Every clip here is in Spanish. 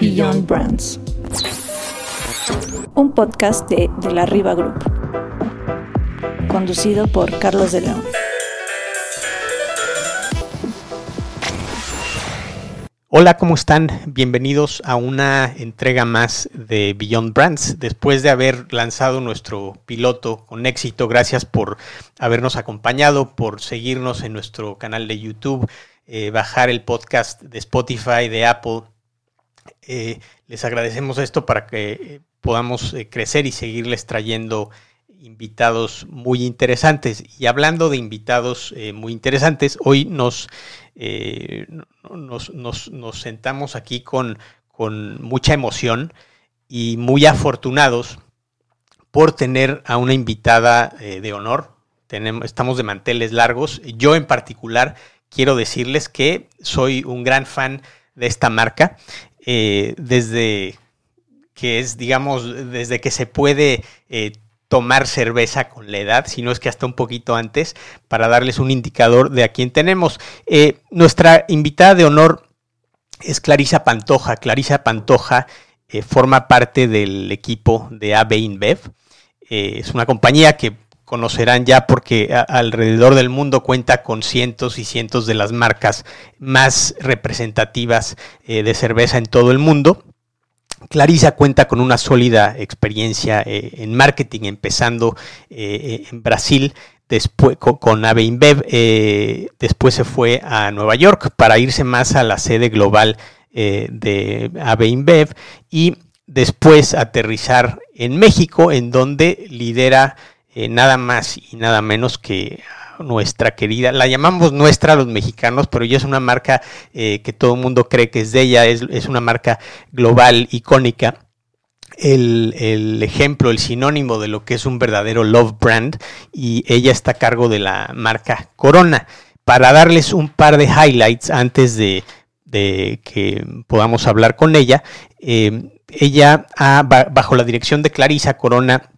Beyond Brands. Un podcast de, de la Riva Group. Conducido por Carlos de León. Hola, ¿cómo están? Bienvenidos a una entrega más de Beyond Brands. Después de haber lanzado nuestro piloto con éxito, gracias por habernos acompañado, por seguirnos en nuestro canal de YouTube, eh, bajar el podcast de Spotify, de Apple. Eh, les agradecemos esto para que eh, podamos crecer y seguirles trayendo invitados muy interesantes. Y hablando de invitados muy interesantes, hoy nos eh, nos, nos, sentamos aquí con, con mucha emoción y muy afortunados por tener a una invitada eh, de honor. Tenemos, estamos de manteles largos. Yo en particular quiero decirles que soy un gran fan de esta marca. Eh, desde que es, digamos, desde que se puede tomar cerveza con la edad, sino es que hasta un poquito antes, para darles un indicador de a quién tenemos. Eh, nuestra invitada de honor es Clarisa Pantoja. Clarisa Pantoja eh, forma parte del equipo de AB InBev. Eh, es una compañía que conocerán ya porque alrededor del mundo cuenta con cientos y cientos de las marcas más representativas de cerveza en todo el mundo. Clarisa cuenta con una sólida experiencia eh, en marketing, empezando eh, en Brasil, después con, con eh, después se fue a Nueva York para irse más a la sede global de Ave y después aterrizar en México, en donde lidera nada más y nada menos que nuestra querida, la llamamos nuestra los mexicanos, pero ya es una marca eh, que todo el mundo cree que es de ella, es, una marca global, icónica. El, ejemplo, el sinónimo de lo que es un verdadero love brand y ella está a cargo de la marca Corona. Para darles un par de highlights antes de, que podamos hablar con ella, eh, ella bajo la dirección de Clarisa Corona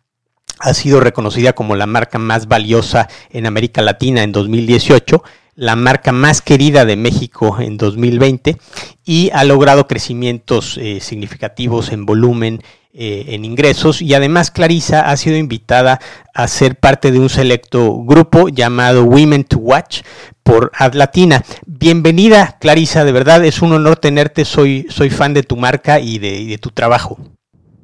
ha sido reconocida como la marca más valiosa en América Latina en 2018, la marca más querida de México en 2020 y ha logrado crecimientos eh, significativos en volumen, eh, en ingresos y además Clarisa ha sido invitada a ser parte de un selecto grupo llamado Women to Watch por Adlatina. Bienvenida Clarisa, de verdad es un honor tenerte, soy, soy fan de tu marca y de tu trabajo.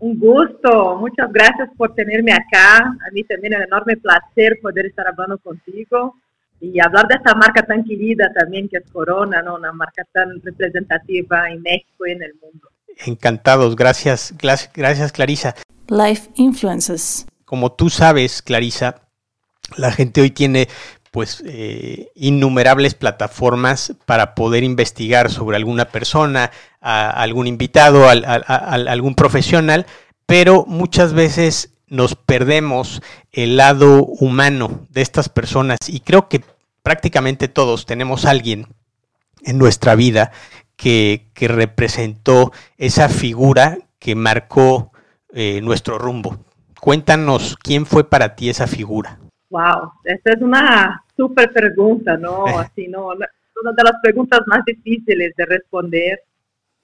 Un gusto, muchas gracias por tenerme acá. A mí también es un enorme placer poder estar hablando contigo y hablar de esta marca tan querida también que es Corona, ¿no? una marca tan representativa en México y en el mundo. Encantados, gracias, gracias Clarisa. Life Influences. Como tú sabes, Clarisa, la gente hoy tiene pues eh, innumerables plataformas para poder investigar sobre alguna persona, a, algún invitado, a, algún profesional, pero muchas veces nos perdemos el lado humano de estas personas y creo que prácticamente todos tenemos alguien en nuestra vida que, representó esa figura que marcó eh, nuestro rumbo. Cuéntanos quién fue para ti esa figura. Wow, esta es una súper pregunta, ¿no? Así, ¿no? Una de las preguntas más difíciles de responder.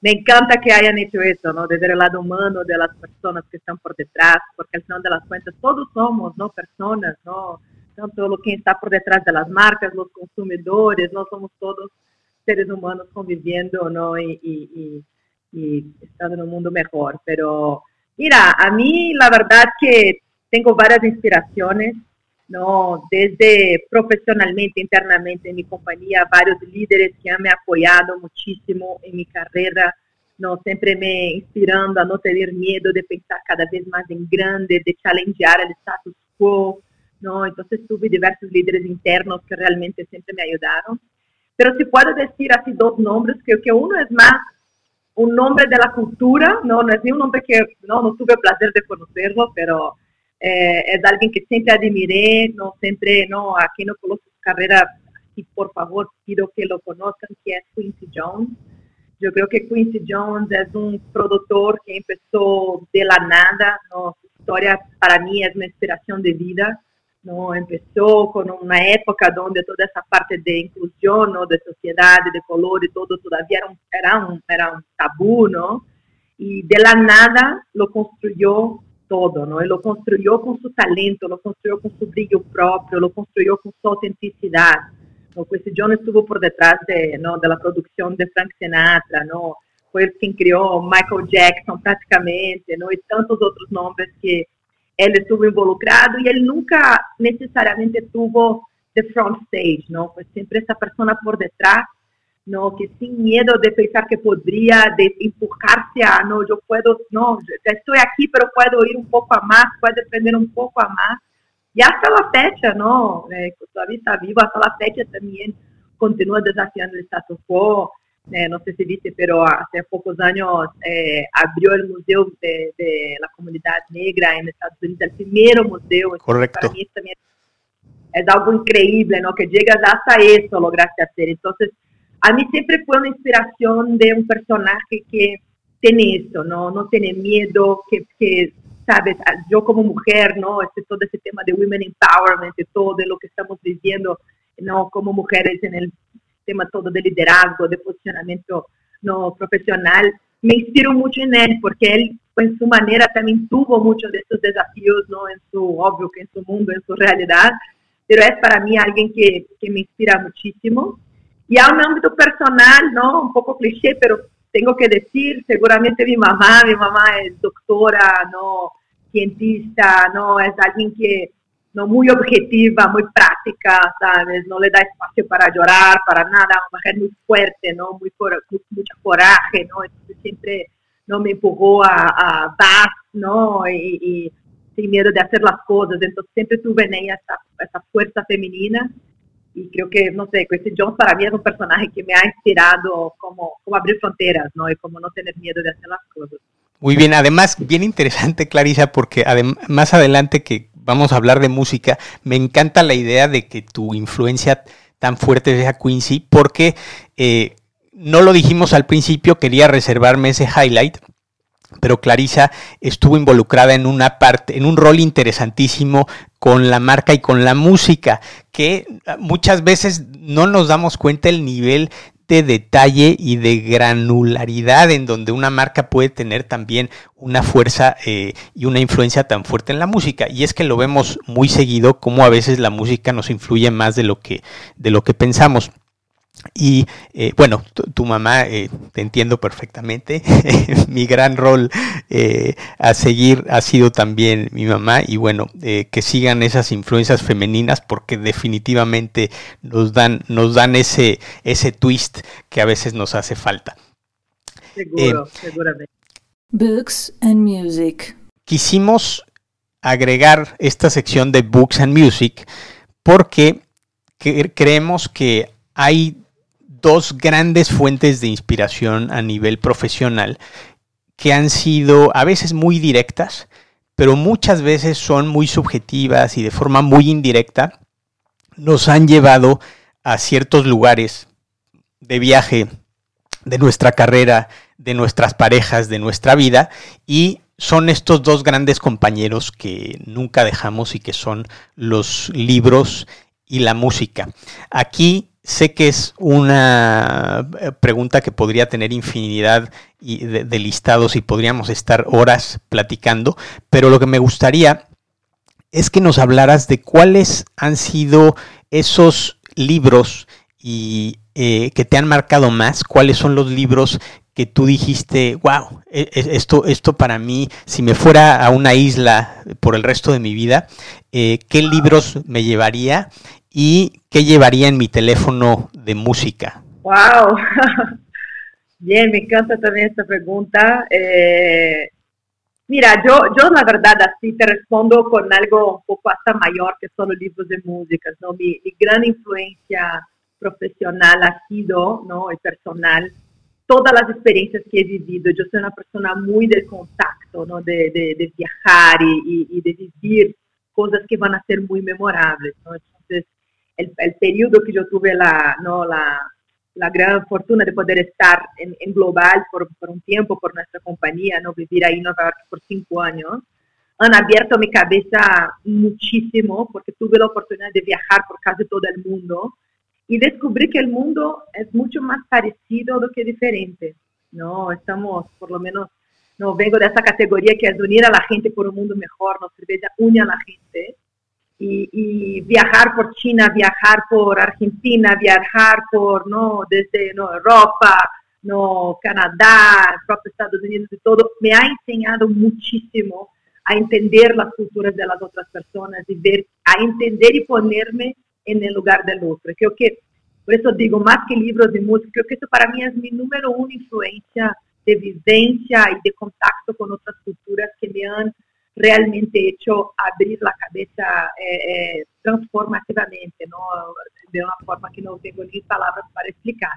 Me encanta que hayan hecho eso, ¿no? Desde el lado humano de las personas que están por detrás, porque al final de las cuentas todos somos, ¿no? Personas, ¿no? Tanto lo que está por detrás de las marcas, los consumidores, ¿no? Somos todos seres humanos conviviendo, ¿no? Y, y, y, y estando en un mundo mejor. Pero, mira, a mí la verdad que tengo varias inspiraciones ¿no? Desde profesionalmente, internamente en mi compañía, varios líderes que han me apoyado muchísimo en mi carrera, ¿no? Siempre me inspirando a no tener miedo de pensar cada vez más en grande, de challengear el status quo, ¿no? Entonces tuve diversos líderes internos que realmente siempre me ayudaron. Pero si puedo decir así dos nombres, creo que uno es más un nombre de la cultura, no, no es ni un nombre que no, no tuve el placer de conocerlo, pero é, é alguém que sempre admirei, não sempre, não, aqui não coloco carreira, e por favor, pido que lo conozcan, que é Quincy Jones. Eu creo que Quincy Jones é um produtor que começou de la nada, ¿no? su historia para mí es una inspiración de vida, ¿no? Empezó con una época donde toda esa parte de inclusión, ¿no? De sociedad, de color y todo todavía era un, era un, era un tabú, ¿no? Y de la nada lo construyó todo, ¿no? Él lo construyó con su talento, lo construyó con su brillo propio, lo construyó con su autenticidad. ¿no? Pues John estuvo por detrás de, ¿no? de la producción de Frank Sinatra, ¿no? Fue el quien creó Michael Jackson prácticamente, ¿no? Y tantos otros nombres que él estuvo involucrado y él nunca necesariamente tuvo the front stage, ¿no? Pues siempre esa persona por detrás, ¿no? Que sin miedo de pensar que podría, de empujarse a, no, yo puedo, no, ya estoy aquí, pero puedo ir un poco a más, puedo aprender un poco a más. Y hasta la fecha, ¿no? Eh, todavía está vivo, hasta la fecha también continúa desafiando el status quo. Eh, no sé si viste, pero hace pocos años eh, abrió el Museo de, de, la Comunidad Negra en Estados Unidos, el primero museo. Correcto. Para mí también es algo increíble, ¿no? Que llegas hasta eso, lograste hacer. Entonces, a mí siempre fue una inspiración de un personaje que tiene eso, ¿no? No tiene miedo, que, que sabes, yo como mujer, ¿no? Este, todo ese tema de women empowerment, de todo de lo que estamos viviendo, ¿no? Como mujeres en el tema todo de liderazgo, de posicionamiento no profesional, me inspiro mucho en él porque él en su manera también tuvo muchos de estos desafíos, ¿no? En su, obvio que en su mundo, en su realidad, pero es para mí alguien que, que me inspira muchísimo. Y a un ámbito personal, ¿no? Un poco cliché, pero tengo que decir, seguramente mi mamá, mi mamá es doctora, ¿no? Cientista, ¿no? Es alguien que no muy objetiva, muy práctica, ¿sabes? No le da espacio para llorar, para nada, una mujer muy fuerte, ¿no? Muy, muy mucho coraje, ¿no? Entonces siempre no me empujó a, a dar, ¿no? Y, y, sin miedo de hacer las cosas, entonces siempre tuve en ella esa, esa fuerza femenina y creo que, no sé, Quincy Jones para mí es un personaje que me ha inspirado como, abrir fronteras, ¿no? Y como no tener miedo de hacer las cosas. Muy bien, además, bien interesante, Clarisa, porque más adelante que vamos a hablar de música, me encanta la idea de que tu influencia tan fuerte sea Quincy, porque eh, no lo dijimos al principio, quería reservarme ese highlight, pero Clarisa estuvo involucrada en una parte, en un rol interesantísimo con la marca y con la música, que muchas veces no nos damos cuenta el nivel de detalle y de granularidad en donde una marca puede tener también una fuerza eh, y una influencia tan fuerte en la música. Y es que lo vemos muy seguido como a veces la música nos influye más de lo que, de lo que pensamos. Y eh, bueno, tu, mamá, eh, te entiendo perfectamente. mi gran rol eh, a seguir ha sido también mi mamá. Y bueno, eh, que sigan esas influencias femeninas porque definitivamente nos dan, nos dan ese, ese twist que a veces nos hace falta. Seguro, seguramente. Books and Music. Quisimos agregar esta sección de Books and Music porque creemos que hay dos grandes fuentes de inspiración a nivel profesional que han sido a veces muy directas, pero muchas veces son muy subjetivas y de forma muy indirecta nos han llevado a ciertos lugares de viaje de nuestra carrera, de nuestras parejas, de nuestra vida y son estos dos grandes compañeros que nunca dejamos y que son los libros y la música. Aquí Sé que es una eh, pregunta que podría tener infinidad de, listados y podríamos estar horas platicando, pero lo que me gustaría es que nos hablaras de cuáles han sido esos libros y, eh, que te han marcado más, cuáles son los libros que tú dijiste, wow, e, e, esto, esto para mí, si me fuera a una isla por el resto de mi vida, eh, ¿qué libros me llevaría y qué llevaría en mi teléfono de música. Wow, bien, me encanta también esta pregunta. Eh, mira, yo, yo la verdad así te respondo con algo un poco hasta mayor que solo libros de música. ¿no? Mi, gran influencia profesional ha sido, ¿no? Y personal, todas las experiencias que he vivido. Yo soy una persona muy del contacto, ¿no? De, de, viajar y, y, de vivir cosas que van a ser muy memorables, ¿no? El, el, periodo que yo tuve la, ¿no? la, la gran fortuna de poder estar en, en Global por, por, un tiempo, por nuestra compañía, ¿no? vivir ahí en Nueva York por cinco años, han abierto mi cabeza muchísimo porque tuve la oportunidad de viajar por casi todo el mundo y descubrí que el mundo es mucho más parecido do que diferente, ¿no? Estamos, por lo menos, no vengo de esa categoría que es unir a la gente por un mundo mejor, no cerveza une a la gente. Y, y, viajar por China, viajar por Argentina, viajar por, no, desde no, Europa, no, Canadá, propio Estados Unidos y todo, me ha enseñado muchísimo a entender las culturas de las otras personas y ver, a entender y ponerme en el lugar del otro. Creo que, por eso digo, más que libros de música, creo que eso para mí es mi número uno influencia de vivencia y de contacto con otras culturas que me han realmente hecho abrir la cabeza eh, eh, transformativamente, ¿no? de una forma que no tengo ni palabras para explicar.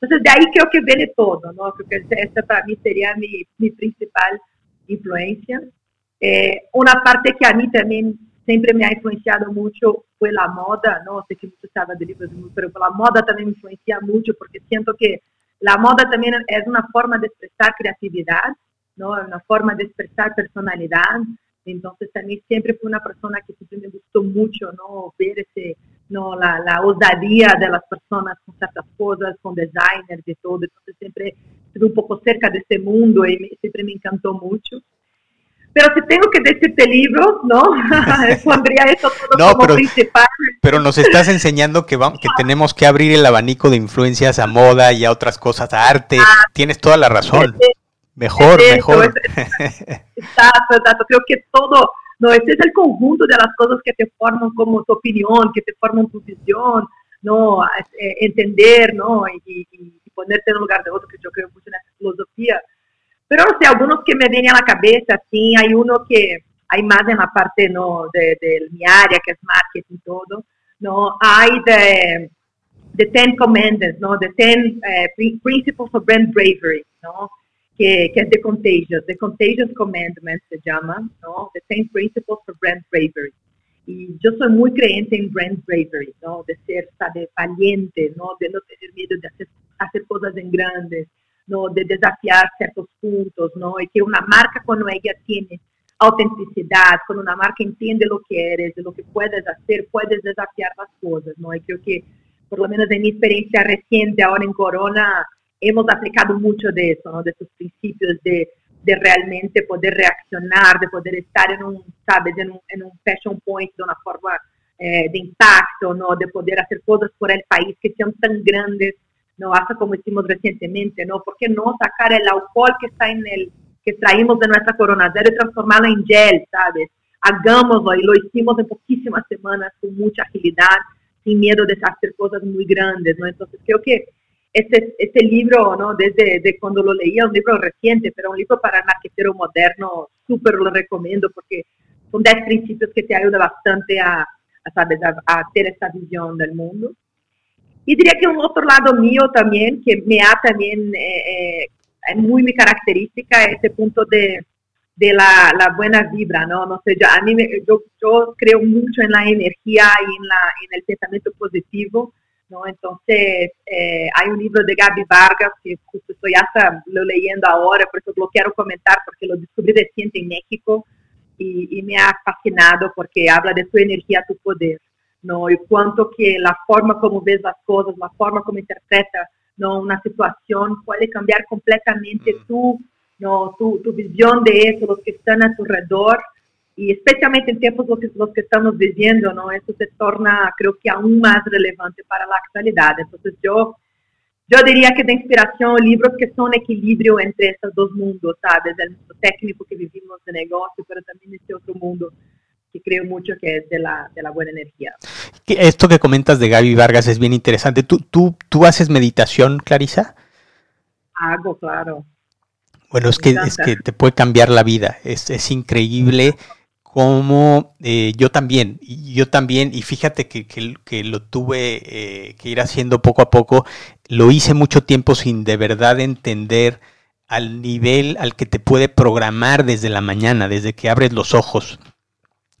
Entonces, de ahí creo que viene todo, ¿no? Creo que esta para mí sería mi, mi principal influencia. Eh, una parte que a mí también siempre me ha influenciado mucho fue la moda, ¿no? Sé que muchos saben de libros, pero la moda también me influencia mucho porque siento que la moda también es una forma de expresar creatividad, ¿no? Una forma de expresar personalidad. Entonces también siempre fui una persona que siempre me gustó mucho, ¿no? Ver ese, ¿no? La, la osadía de las personas con ciertas cosas, con designers y todo. Entonces siempre estuve un poco cerca de ese mundo y me, siempre me encantó mucho. Pero si tengo que decirte libros, ¿no? Pondría eso todo como pero, principal. Pero nos estás enseñando que, vamos, que tenemos que abrir el abanico de influencias a moda y a otras cosas, a arte. Ah, Tienes toda la razón. Mejor, eso, mejor. Exacto, exacto. Creo que todo, no, este es el conjunto de las cosas que te forman como tu opinión, que te forman tu visión, ¿no? Eh, entender, ¿no? Y, y, y ponerte en lugar de otro, que yo creo mucho en esa filosofía pero no sé, algunos que me vienen a la cabeza, sí, hay uno que hay más en la parte ¿no? de, de mi área, que es marketing y todo, ¿no? Hay de, de Ten Commandments, ¿no? The Ten eh, Principles of Brand Bravery, ¿no? Que, que es de Contagious, The Contagious Commandments se llama, ¿no? The Ten Principles of Brand Bravery. Y yo soy muy creyente en brand bravery, ¿no? De ser, sabe, valiente, ¿no? De no tener miedo de hacer, hacer cosas en grandes, ¿no? de desafiar ciertos puntos, ¿no? y que una marca cuando ella tiene autenticidad, cuando una marca entiende lo que eres, lo que puedes hacer, puedes desafiar las cosas, ¿no? Y creo que, por lo menos en mi experiencia reciente ahora en Corona, hemos aplicado mucho de eso, ¿no? De esos principios de, de realmente poder reaccionar, de poder estar en un, ¿sabes? En un, en un fashion point de una forma eh, de impacto, ¿no? De poder hacer cosas por el país que sean tan grandes no hasta como hicimos recientemente, ¿no? ¿Por qué no sacar el alcohol que está en el, que extraímos de nuestra Corona Cero y transformarlo en gel, ¿sabes? Hagámoslo y lo hicimos en poquísimas semanas con mucha agilidad, sin miedo de hacer cosas muy grandes, ¿no? Entonces creo que este, este libro, ¿no? Desde de cuando lo leía, un libro reciente, pero un libro para el marquetero moderno, súper lo recomiendo porque son 10 principios que te ayudan bastante a, a ¿sabes? A, a ter esta visión del mundo. Y diría que un otro lado mío también, que me ha también, eh, eh, muy mi característica, ese punto de, de la, la, buena vibra, ¿no? No sé, yo, a mí yo, yo, creo mucho en la energía y en, la, en el pensamiento positivo, ¿no? Entonces, eh, hay un libro de Gaby Vargas que justo estoy hasta lo leyendo ahora, por eso lo quiero comentar, porque lo descubrí reciente en México y, y me ha fascinado porque habla de tu energía, tu poder. ¿no? Y cuánto que la forma como ves las cosas, la forma como interpreta ¿no? una situación puede cambiar completamente tu, ¿no? tu, tu visión de eso, los que están a tu alrededor. Y especialmente en tiempos los que, los que estamos viviendo, ¿no? Eso se torna, creo que aún más relevante para la actualidad. Entonces yo, yo diría que de inspiración libros que son equilibrio entre estos dos mundos, ¿sabes? El mundo técnico que vivimos de negocio, pero también este otro mundo que creo mucho que es de la, de la buena energía. Esto que comentas de Gaby Vargas es bien interesante. ¿Tú, tú, tú haces meditación, Clarisa? Hago, claro. Bueno, es que, es que te puede cambiar la vida. Es, es increíble cómo eh, yo también, yo también, y fíjate que, que, que lo tuve eh, que ir haciendo poco a poco, lo hice mucho tiempo sin de verdad entender al nivel al que te puede programar desde la mañana, desde que abres los ojos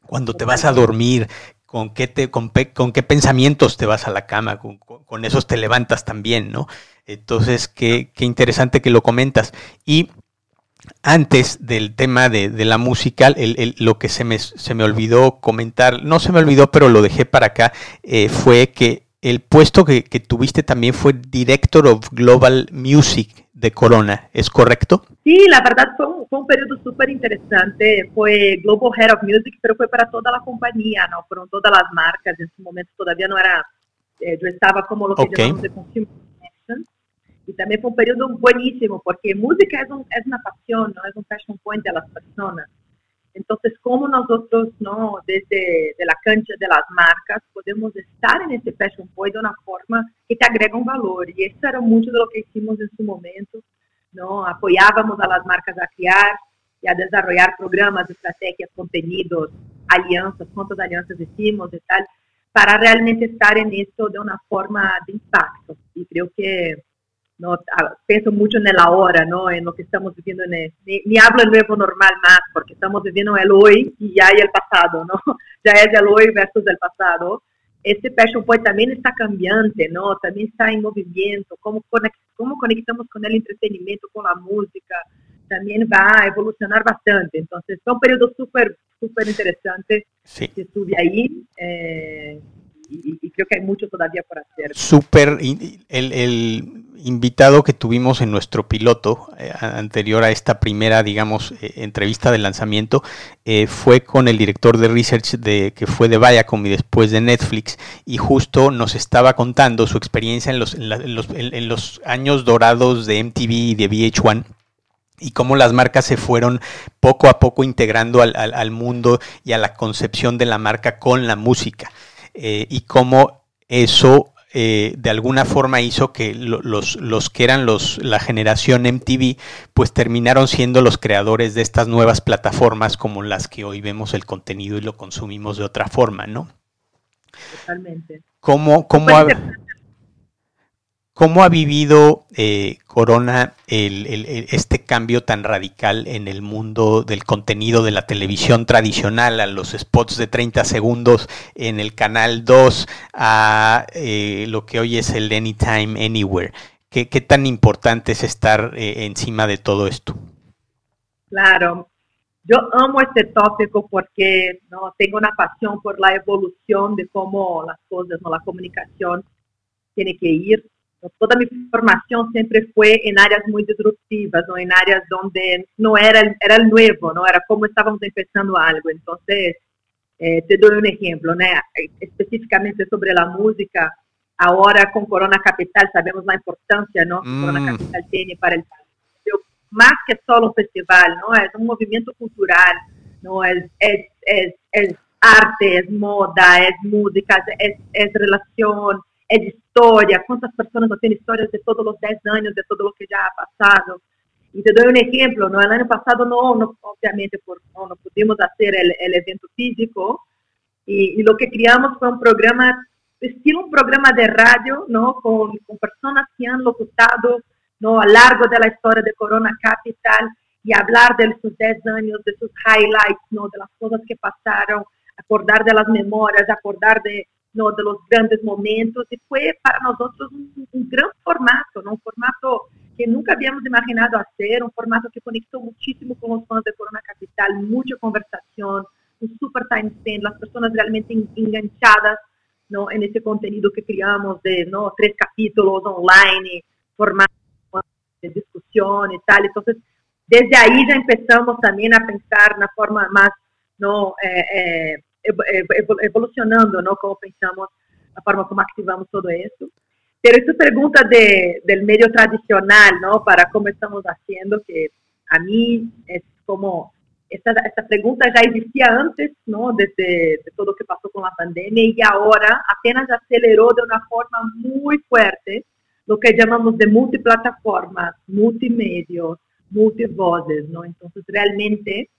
cuando te vas a dormir, con qué, te, con, con qué pensamientos te vas a la cama, con, con, esos te levantas también, ¿no? Entonces, qué, qué interesante que lo comentas. Y antes del tema de, la musical, lo que se me, se me olvidó comentar, no se me olvidó, pero lo dejé para acá, eh, fue que el puesto que, tuviste también fue Director of Global Music de Corona, ¿es correcto? Sí, la verdad fue un, fue un periodo súper interesante, fue Global Head of Music, pero fue para toda la compañía, ¿no? Fueron todas las marcas, en ese momento todavía no era, eh, yo estaba como lo que llamamos de Consumer y también fue un periodo buenísimo porque música es, un, es una pasión, ¿no? es un passion point de las personas. Entonces, ¿cómo nosotros, no, desde de la cancha de las marcas, podemos estar en ese passion point de una forma que te agrega un valor? Y eso era mucho de lo que hicimos en su momento, ¿no? Apoyábamos a las marcas a crear y a desarrollar programas, estrategias, contenidos, alianzas, cuántas alianzas hicimos y tal, para realmente estar en esto de una forma de impacto. Y creo que no pienso mucho en el ahora, ¿no? En lo que estamos viviendo, en ni, hablo el nuevo normal más, porque estamos viviendo el hoy y ya hay el pasado, ¿no? Ya es el hoy versus el pasado. Este passion point también está cambiante, ¿no? También está en movimiento, cómo, cómo conectamos con el entretenimiento, con la música, también va a evolucionar bastante. Entonces, fue un periodo súper, súper interesante sí. que estuve ahí. Eh, y, creo que hay mucho todavía por hacer. Súper, el, el, invitado que tuvimos en nuestro piloto eh, anterior a esta primera, digamos, eh, entrevista de lanzamiento, eh, fue con el director de research de, que fue de Viacom y después de Netflix, y justo nos estaba contando su experiencia en los, en los, en los años dorados de MTV y de VH1 y cómo las marcas se fueron poco a poco integrando al, al mundo y a la concepción de la marca con la música. Eh, y cómo eso eh, de alguna forma hizo que los, los, que eran los, la generación MTV, pues terminaron siendo los creadores de estas nuevas plataformas como las que hoy vemos el contenido y lo consumimos de otra forma, ¿no? Totalmente. ¿Cómo, cómo, ¿Cómo ha vivido eh, Corona este cambio tan radical en el mundo del contenido de la televisión tradicional, a los spots de 30 segundos en el canal 2, a eh, lo que hoy es el Anytime, Anywhere? ¿Qué, tan importante es estar eh, encima de todo esto? Claro, yo amo este tópico porque no tengo una pasión por la evolución de cómo las cosas, ¿no? la comunicación tiene que ir toda mi formación siempre fue en áreas muy disruptivas, ¿no? en áreas donde no era, era el nuevo, no era como estábamos empezando algo. Entonces, eh, te doy un ejemplo, ¿no? específicamente sobre la música. Ahora con Corona Capital sabemos la importancia ¿no? que Corona mm. Capital tiene para el país. Más que solo un festival, ¿no? es un movimiento cultural, ¿no? es, es, es, es arte, es moda, es música, es, es relación, es historia, cuántas personas no tienen historias de todos los 10 años, de todo lo que ya ha pasado. Y te doy un ejemplo, ¿no? El año pasado no, no obviamente por, no, no, pudimos el, el evento físico y, y, lo que creamos fue un programa, estilo un programa de radio, ¿no? Con, con personas que han locutado, ¿no? A largo de la historia de Corona Capital y hablar de sus 10 años, de sus highlights, ¿no? De las cosas que pasaron, acordar de las memorias, acordar de, no, de los grandes momentos y fue para nosotros un, un gran formato, ¿no? un formato que nunca habíamos imaginado hacer, un formato que conectó muchísimo con los fans de Corona Capital, mucha conversación, un super time spend, las personas realmente enganchadas ¿no? en ese contenido que creamos de ¿no? tres capítulos online, formato de discusión y tal. Entonces, desde ahí ya empezamos también a pensar una forma más ¿no? Eh, eh, evolucionando, ¿no? Como pensamos, la forma como activamos todo eso. Pero esta pregunta de, del medio tradicional, ¿no? Para cómo estamos haciendo, que a mí es como, esta, esta pregunta ya existía antes, ¿no? Desde de todo lo que pasó con la pandemia y ahora apenas aceleró de una forma muy fuerte lo que llamamos de multiplataformas, multimedios, multivoces, ¿no? Entonces realmente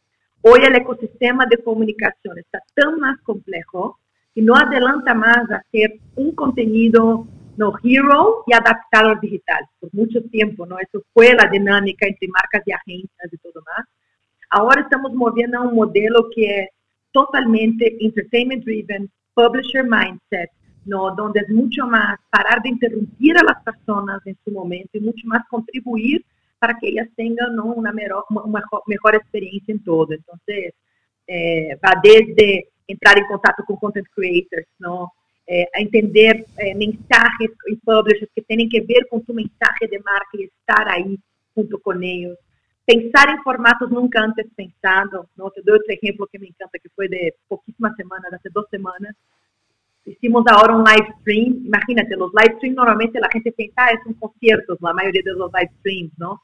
Hoy el ecosistema de comunicación está tan más complejo que no adelanta más hacer un contenido no hero y adaptado al digital por mucho tiempo, ¿no? Eso fue la dinámica entre marcas y agencias y todo más. Ahora estamos moviendo a un modelo que es totalmente entertainment driven, publisher mindset, ¿no? Donde es mucho más parar de interrumpir a las personas en su momento y mucho más contribuir para que ellas tengan una, mejor, mejor, experiencia en todo. Entonces, eh, va desde entrar en contacto con content creators, ¿no? Eh, a entender eh, mensajes y publishers que tienen que ver con tu mensaje de marca y estar ahí junto con ellos. Pensar en formatos nunca antes pensado, ¿no? Te doy otro ejemplo que me encanta, que fue de poquísimas semanas, hace dos semanas. Hicimos ahora un live stream. Imagínate, los live streams normalmente la gente piensa, ah, es un concierto, la mayoría de los live streams, ¿no?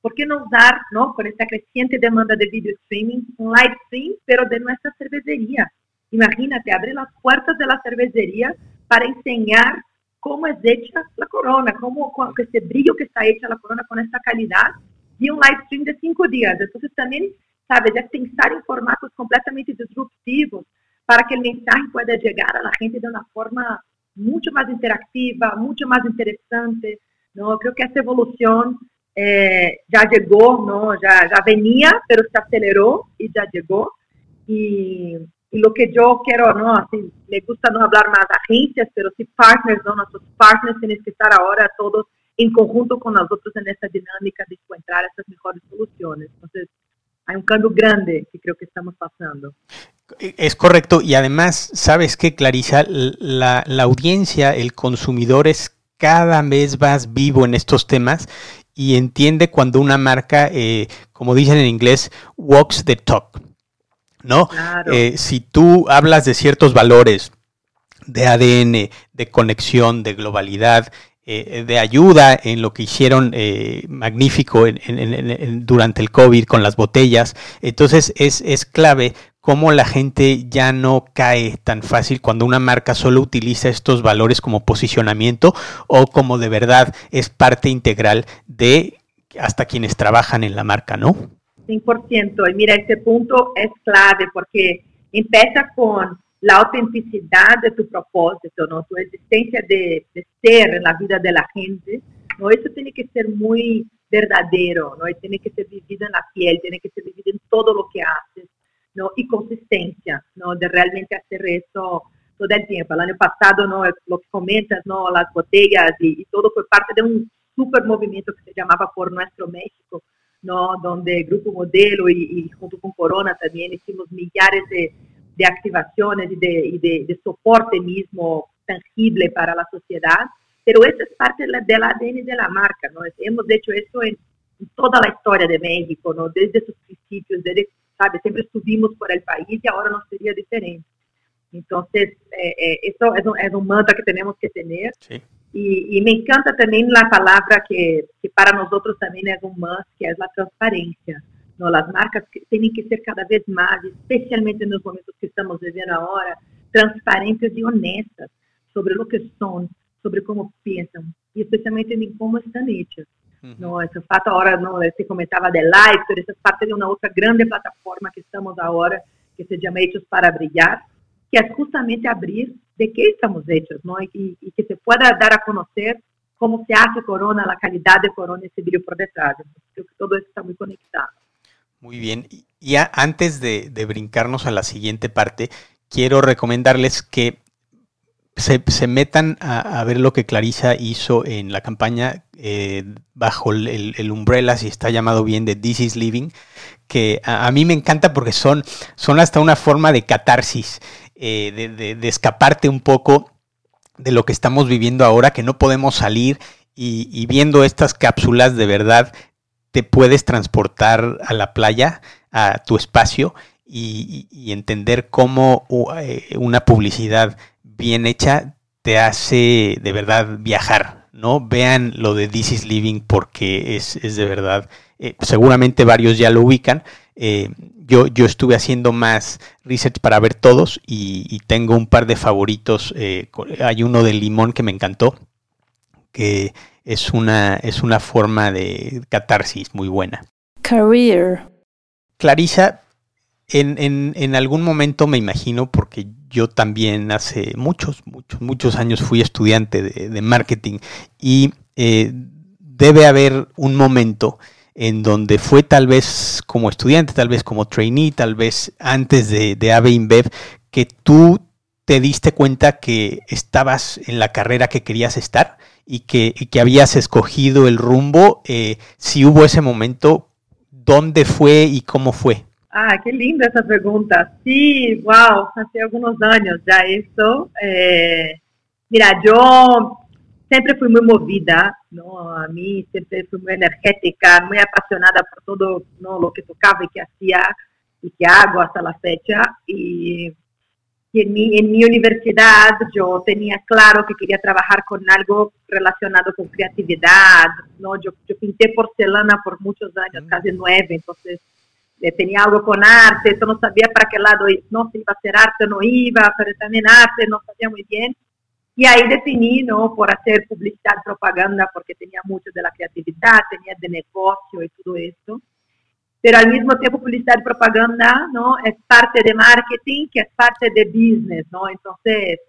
¿Por qué no dar, ¿no? Con esta creciente demanda de video streaming, un live stream, pero de nuestra cervecería? Imagínate, abrir las puertas de la cervecería para enseñar cómo es hecha la corona, cómo con ese brillo que está hecha la corona con esta calidad y un live stream de cinco días. Entonces también, sabes, es pensar en formatos completamente disruptivos para que el mensaje pueda llegar a la gente de una forma mucho más interactiva, mucho más interesante. ¿no? Creo que esta evolución eh, ya llegó, ¿no? ya, ya venía, pero se aceleró y ya llegó. Y, y lo que yo quiero, ¿no? Así, me gusta no hablar más agencias, pero sí partners, ¿no? Nuestros partners tienen que estar ahora todos en conjunto con nosotros en esta dinámica de encontrar esas mejores soluciones. Entonces, hay un cambio grande que creo que estamos pasando. Es correcto, y además, ¿sabes qué, Clarisa? La, la audiencia, el consumidor es cada vez más vivo en estos temas y entiende cuando una marca, eh, como dicen en inglés, walks the talk. ¿no? Eh, si tú hablas de ciertos valores de ADN, de conexión, de globalidad, eh, de ayuda en lo que hicieron eh, magnífico durante el COVID con las botellas, entonces es, es clave cómo la gente ya no cae tan fácil cuando una marca solo utiliza estos valores como posicionamiento o como de verdad es parte integral de hasta quienes trabajan en la marca, ¿no? 100%. Y mira, este punto es clave porque empieza con la autenticidad de tu propósito, ¿no? Tu existencia de, ser en la vida de la gente, ¿no? Eso tiene que ser muy verdadero, ¿no? Tiene que ser vivido en la piel, tiene que ser vivido en todo lo que haces, ¿no? Y consistencia, ¿no? De realmente hacer eso todo el tiempo. El año pasado, ¿no? Lo que comentas, ¿no? Las botellas y, y todo fue parte de un super movimiento que se llamaba Por Nuestro México, ¿no? donde Grupo Modelo y, junto con Corona también hicimos millares de, de activaciones y, de, y de, soporte mismo tangible para la sociedad, pero eso es parte del ADN de la marca, ¿no? Hemos hecho eso en, toda la historia de México, ¿no? Desde sus principios, desde, ¿sabe? Siempre estuvimos por el país y ahora no sería diferente. Entonces, eh, eh, eso es un, es un mantra que tenemos que tener. Sí. Y, me encanta también la palabra que, para nosotros también es un más, que es la transparencia. ¿no? Las marcas que tienen que ser cada vez más, especialmente en los momentos que estamos viviendo ahora, transparentes y honestas sobre lo que son, sobre cómo piensan y especialmente en cómo están hechas. ¿No? Ese fato ahora, ¿no? se comentaba de live, pero esa es parte de una otra grande plataforma que estamos ahora, que se llama Hechos para Brillar, que es justamente abrir de qué estamos hechos, ¿no? Y, que se pueda dar a conocer cómo se hace Corona, la calidad de Corona y brillo por detrás. creo que todo eso está muy conectado. Muy bien. Y antes de, brincarnos a la siguiente parte, quiero recomendarles que se, metan a, ver lo que Clarisa hizo en la campaña eh, bajo el, el, umbrella, si está llamado bien, de This is Living, que a, mí me encanta porque son, son hasta una forma de catarsis. Eh, de, escaparte un poco de lo que estamos viviendo ahora, que no podemos salir y, viendo estas cápsulas de verdad te puedes transportar a la playa, a tu espacio y, entender cómo eh, una publicidad bien hecha te hace de verdad viajar, ¿no? Vean lo de This is Living porque es, de verdad, eh, seguramente varios ya lo ubican, eh, yo, yo estuve haciendo más research para ver todos y, tengo un par de favoritos. Eh, hay uno de limón que me encantó, que es una, es una forma de catarsis muy buena. Career. Clarisa, en, en, algún momento me imagino, porque yo también hace muchos, muchos, muchos años fui estudiante de, marketing y eh, debe haber un momento en donde fue tal vez como estudiante, tal vez como trainee, tal vez antes de, de AVE InBev, que tú te diste cuenta que estabas en la carrera que querías estar y que, que habías escogido el rumbo? Eh, si hubo ese momento, ¿dónde fue y cómo fue? Ah, qué linda esa pregunta. Sí, wow, hace algunos años ya esto. Eh, mira, yo siempre fui muy movida, ¿no? A mí siempre fui muy energética, muy apasionada por todo ¿no? lo que tocaba y que hacía y que hago hasta la fecha. Y, en, mi, en mi universidad yo tenía claro que quería trabajar con algo relacionado con creatividad, ¿no? Yo, yo pinté porcelana por muchos años, mm. casi nueve, entonces tenía algo con arte, yo no sabía para qué lado, no si iba a ser arte o no iba, pero también arte, no sabía muy bien. Y ahí definí, ¿no? Por hacer publicidad, propaganda, porque tenía mucho de la creatividad, tenía de negocio y todo esto pero al mismo tiempo publicidad y propaganda, ¿no? Es parte de marketing que es parte de business, ¿no? Entonces,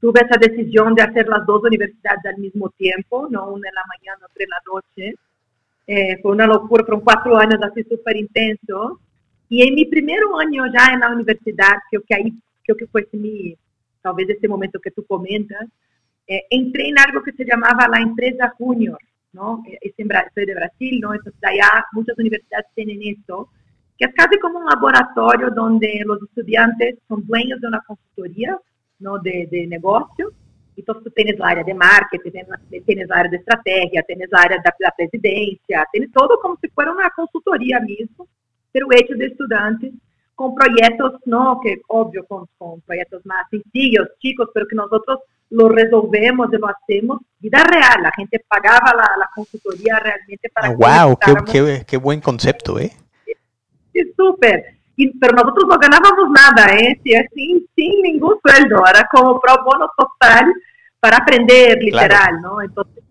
tuve esa decisión de hacer las dos universidades al mismo tiempo, ¿no? Una en la mañana, otra en la noche. Eh, fue una locura, fueron cuatro años así súper intensos. Y en mi primer año ya en la universidad, creo que ahí, creo que fue mi, tal vez este momento que tú comentas, eh, entré en algo que se llamaba la empresa junior, ¿no? Es en, soy de Brasil, ¿no? Entonces allá muchas universidades tienen esto, que es casi como un laboratorio donde los estudiantes son dueños de una consultoría, ¿no? De, de negocio. Entonces tú tienes la área de marketing, tienes la área de estrategia, tienes la área de la presidencia, tienes todo como si fuera una consultoría mismo, pero hecho de estudiantes con proyectos, ¿no? Que obvio, con, con proyectos más sencillos, chicos, pero que nosotros lo resolvemos y lo hacemos vida real. La gente pagaba la, la consultoría realmente para... ¡Wow! Ah, qué, qué, buen concepto, ¿eh? Sí, súper. pero nosotros no ganábamos nada, ¿eh? sin, sin ningún sueldo. Era como pro bono total para aprender, literal, ¿no? Entonces,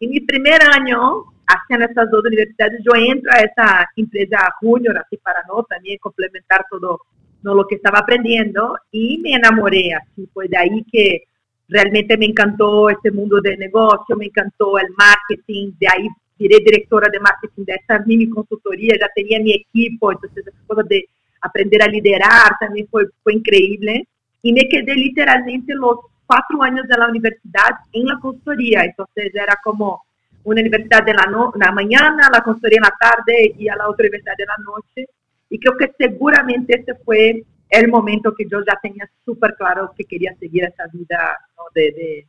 en mi primer año, haciendo estas dos universidades, yo entro a esa empresa junior, así para no también complementar todo ¿no? lo que estaba aprendiendo y me enamoré, así fue de ahí que realmente me encantó este mundo de negocio, me encantó el marketing, de ahí diré directora de marketing de esta mini consultoría, ya tenía mi equipo, entonces esa cosa de aprender a liderar también fue, fue increíble. Y me quedé literalmente los cuatro años de la universidad en la consultoría, entonces era como una universidad de la, no, la mañana, la consultoría en la tarde y a la otra universidad de la noche. Y creo que seguramente ese fue el momento que yo ya tenía súper claro que quería seguir esa vida de,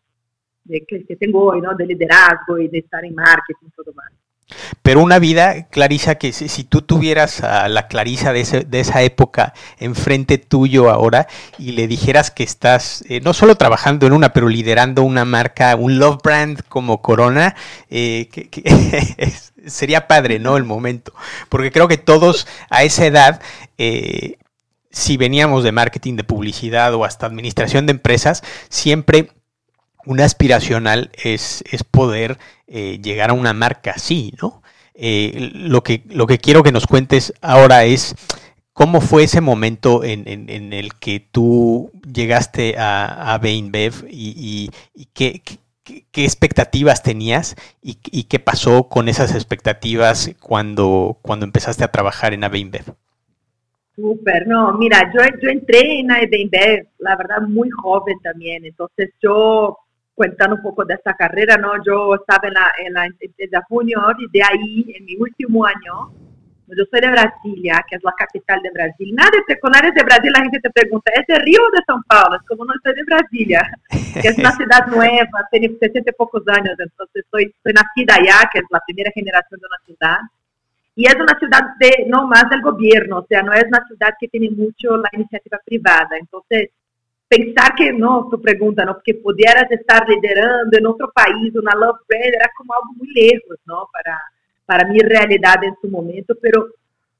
que, tengo hoy, ¿no? de liderazgo y de estar en marketing y todo más. Pero una vida, Clarisa, que si, tú tuvieras a la Clarisa de, esa época enfrente tuyo ahora y le dijeras que estás eh, no solo trabajando en una, pero liderando una marca, un love brand como Corona, eh, sería padre, ¿no? El momento. Porque creo que todos a esa edad eh, si veníamos de marketing, de publicidad o hasta administración de empresas, siempre un aspiracional es, es poder eh, llegar a una marca así, ¿no? Eh, lo, que, lo que quiero que nos cuentes ahora es cómo fue ese momento en, el que tú llegaste a, a Bainbev y, qué, qué, expectativas tenías y, qué pasó con esas expectativas cuando, cuando empezaste a trabajar en Bainbev. Súper, no, mira, yo, yo entré en AEBINBEV, la verdad, muy joven también, entonces yo, cuentando un poco de esta carrera, ¿no? Yo estaba en la, en la empresa junior y de ahí, en mi último año, yo soy de Brasilia, que es la capital de Brasil. Nadie te, con de Brasil la gente te pregunta, ¿es de Río o de São Paulo? Es como no soy de Brasilia, que es una ciudad nueva, tiene 60 y pocos años, entonces soy, soy nacida allá, que es la primera generación de una ciudad. Y es una ciudad de, no más del gobierno, o sea, no es una ciudad que tiene mucho la iniciativa privada. Entonces, pensar que, no, tu pregunta, ¿no? Porque pudieras estar liderando en otro país una Love Brand era como algo muy lejos, ¿no? Para, para mi realidad en su momento, pero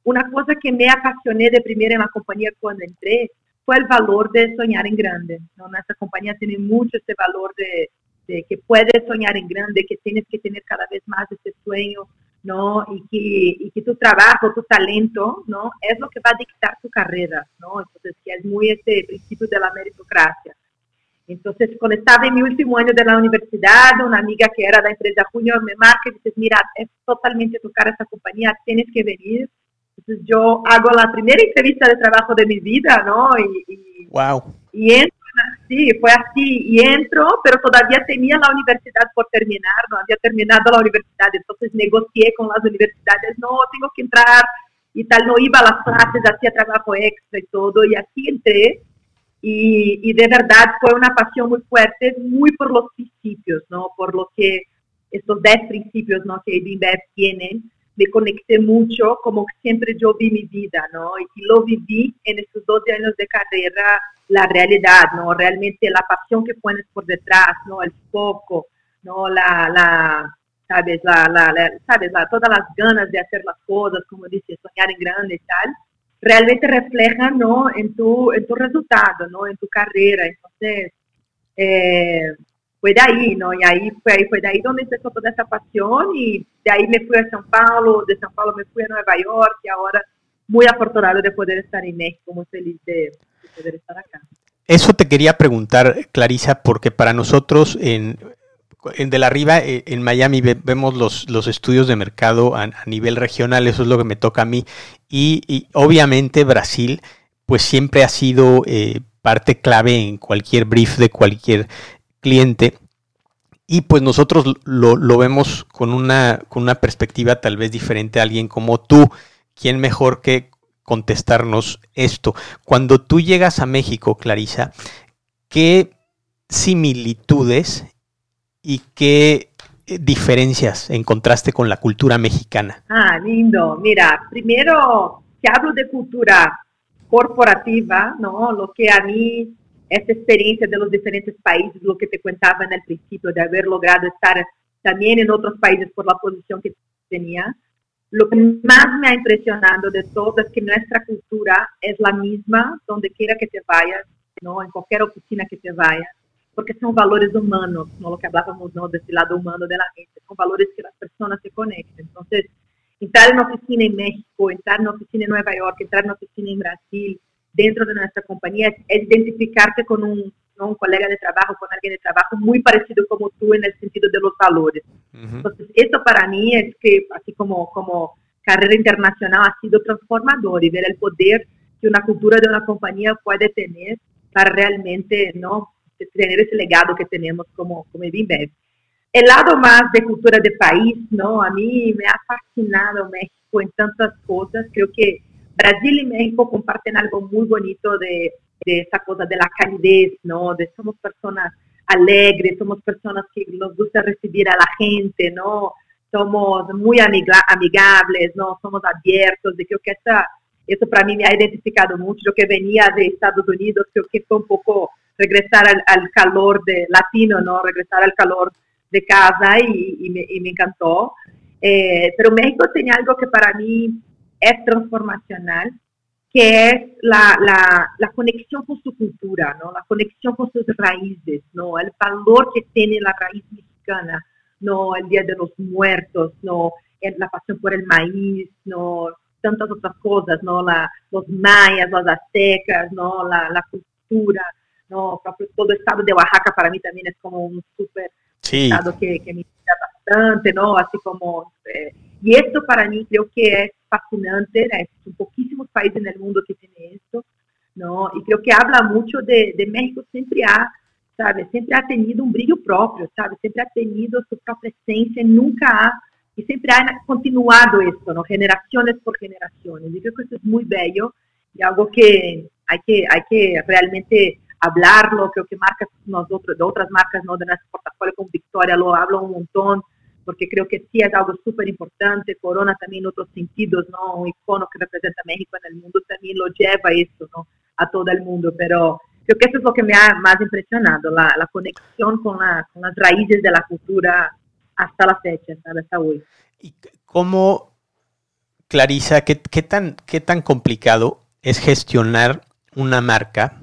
una cosa que me apasioné de primero en la compañía cuando entré fue el valor de soñar en grande, ¿no? Nuestra compañía tiene mucho este valor de, de que puedes soñar en grande, que tienes que tener cada vez más ese sueño, ¿no? Y que, y que tu trabajo, tu talento, ¿no? Es lo que va a dictar tu carrera, ¿no? Entonces, que es muy este principio de la meritocracia. Entonces, cuando estaba en mi último año de la universidad, una amiga que era de la empresa Junior me marca y dice, mira, es totalmente tu cara esta compañía, tienes que venir. Entonces, yo hago la primera entrevista de trabajo de mi vida, ¿no? Y, y, wow. y entro sí, fue así. Y entro, pero todavía tenía la universidad por terminar, no había terminado la universidad. Entonces negocié con las universidades, no, tengo que entrar y tal, no iba a las clases, hacía trabajo extra y todo. Y así entré. Y, de verdad fue una pasión muy fuerte, muy por los principios, ¿no? Por lo que estos 10 principios, ¿no? Que IBIMBEF tienen me conecté mucho, como siempre yo vi mi vida, ¿no? Y lo viví en estos 12 años de carrera, la realidad, ¿no? Realmente la pasión que pones por detrás, ¿no? El foco, ¿no? La, la sabes, la, la, sabes, la, todas las ganas de hacer las cosas, como dice, soñar en grande y tal, realmente reflejan, ¿no? En tu, en tu resultado, ¿no? En tu carrera. Entonces, eh, fue de ahí, ¿no? Y ahí fue, ahí fue de ahí donde empezó toda pasión y de ahí me fui a São Paulo, de São Paulo me fui a Nueva York y ahora muy afortunado de poder estar en México, muy feliz de, poder estar acá. Eso te quería preguntar, Clarisa, porque para nosotros en, en De la Riva, eh, en Miami, vemos los, los estudios de mercado a, nivel regional, eso es lo que me toca a mí, y, obviamente Brasil, pues siempre ha sido eh, parte clave en cualquier brief de cualquier cliente y pues nosotros lo, vemos con una, con una perspectiva tal vez diferente a alguien como tú. ¿Quién mejor que contestarnos esto? Cuando tú llegas a México, Clarisa, ¿qué similitudes y qué eh, diferencias encontraste con la cultura mexicana? Ah, lindo. Mira, primero, que hablo de cultura corporativa, ¿no? Lo que a mí essa experiência de los diferentes países, lo que te contava no princípio, de haber logrado estar também em outros países por la posição que tenía. Lo que más me ha impresionado de todo es que nuestra cultura es la misma donde quiera que te vayas, ¿no? en cualquier oficina que te vayas, porque son valores humanos, ¿no? lo que hablábamos ¿no? de ese lado humano de la gente, son valores que las personas se conectan. Entonces, entrar en una oficina en México, entrar en una oficina en Nueva York, entrar en una oficina en Brasil, dentro de nuestra compañía es identificarte con un, un, colega de trabajo, con alguien de trabajo muy parecido como tú en el sentido de los valores. Entonces, eso para mí es que, así como, como carrera internacional, ha sido transformador y ver el poder que una cultura de una compañía puede tener para realmente no tener ese legado que tenemos como, como Bimbev. El lado más de cultura de país, ¿no? A mí me ha fascinado México en tantas cosas. Creo que Brasil y México comparten algo muy bonito de, esa cosa de la calidez, ¿no? De somos personas alegres, somos personas que nos gusta recibir a la gente, ¿no? Somos muy amigables, ¿no? Somos abiertos. Y creo que esa, eso para mí me ha identificado mucho. Yo que venía de Estados Unidos, creo que fue un poco regresar al, calor de latino, ¿no? Regresar al calor de casa y, me, encantó. Eh, pero México tenía algo que para mí es transformacional, que es la, la, la, conexión con su cultura, ¿no? la conexión con sus raíces, ¿no? el valor que tiene la raíz mexicana, ¿no? el Día de los Muertos, ¿no? la pasión por el maíz, ¿no? tantas otras cosas, ¿no? La, los mayas, los aztecas, ¿no? la, la cultura, ¿no? todo el estado de Oaxaca para mí también es como un súper estado que, que me gusta bastante, ¿no? así como... Eh, y esto para mí creo que es fascinante, son poquísimos países el mundo que tienen esto, ¿no? Y creo que habla mucho de, de México, siempre ha, ¿sabes? Siempre ha tenido un brillo propio, ¿sabes? Siempre ha tenido su propia esencia, nunca ha, y siempre ha continuado esto, ¿no? Generaciones por generaciones. Y creo que eso es muy bello y algo que hay que, hay que realmente hablarlo, creo que marcas nosotros, de otras marcas, ¿no? De nuestro portafolio con Victoria lo hablan un montón, porque creo que sí es algo súper importante. Corona también en otros sentidos, ¿no? Un icono que representa México en el mundo también lo lleva esto, ¿no? A todo el mundo, pero creo que eso es lo que me ha más impresionado, la, la conexión con, la, con, las raíces de la cultura hasta la fecha, hasta hoy. ¿Y cómo, Clarisa, qué, qué, tan, qué tan complicado es gestionar una marca?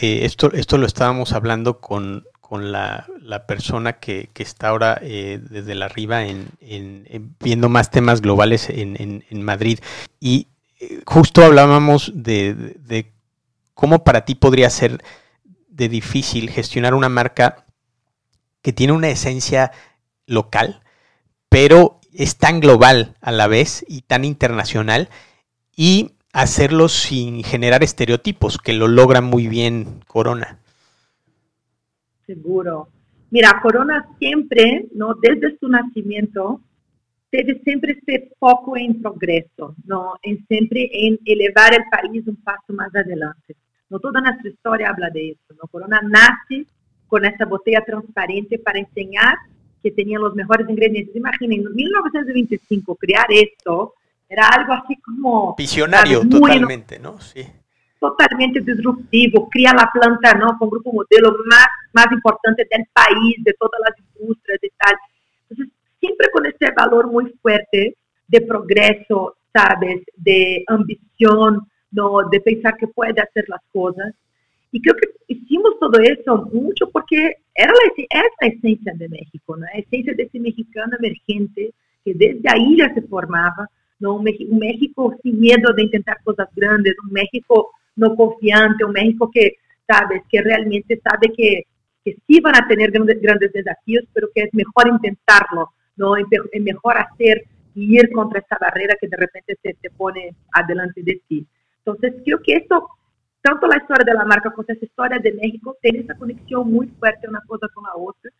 Eh, esto, esto lo estábamos hablando con, con la, persona que, está ahora eh, desde la arriba en, viendo más temas globales en, Madrid. Y eh, justo hablábamos de, cómo para ti podría ser de difícil gestionar una marca que tiene una esencia local, pero es tan global a la vez y tan internacional y hacerlo sin generar estereotipos, que lo logra muy bien Corona. Seguro. Mira, Corona siempre, ¿no? Desde su nacimiento, debe siempre este foco en progreso, ¿no? En siempre en elevar el país un paso más adelante. No toda nuestra historia habla de eso, ¿no? Corona nace con esa botella transparente para enseñar que tenían los mejores ingredientes. Imaginen, en 1925 crear esto era algo así como... Visionario totalmente, ¿no? Sí. Totalmente disruptivo, cría la planta, ¿no? Con grupo modelo más, más importante del país, de todas las industrias y tal. Entonces, siempre con este valor muy fuerte de progreso, ¿sabes? De ambición, ¿no? De pensar que puede hacer las cosas. Y creo que hicimos todo eso mucho porque era la, es esencia de México, ¿no? La esencia de ese mexicano emergente que desde ahí ya se formaba, ¿no? Un, México sin miedo de intentar cosas grandes, un México no confiante, un México que, sabes, que realmente sabe que, que sí van a tener grandes, grandes desafíos, pero que es mejor intentarlo, ¿no? Es mejor hacer y ir contra esa barrera que de repente se te pone adelante de ti. Entonces, creo que esto, tanto la historia de la marca como esa historia de México, tiene esa conexión muy fuerte una cosa con la otra.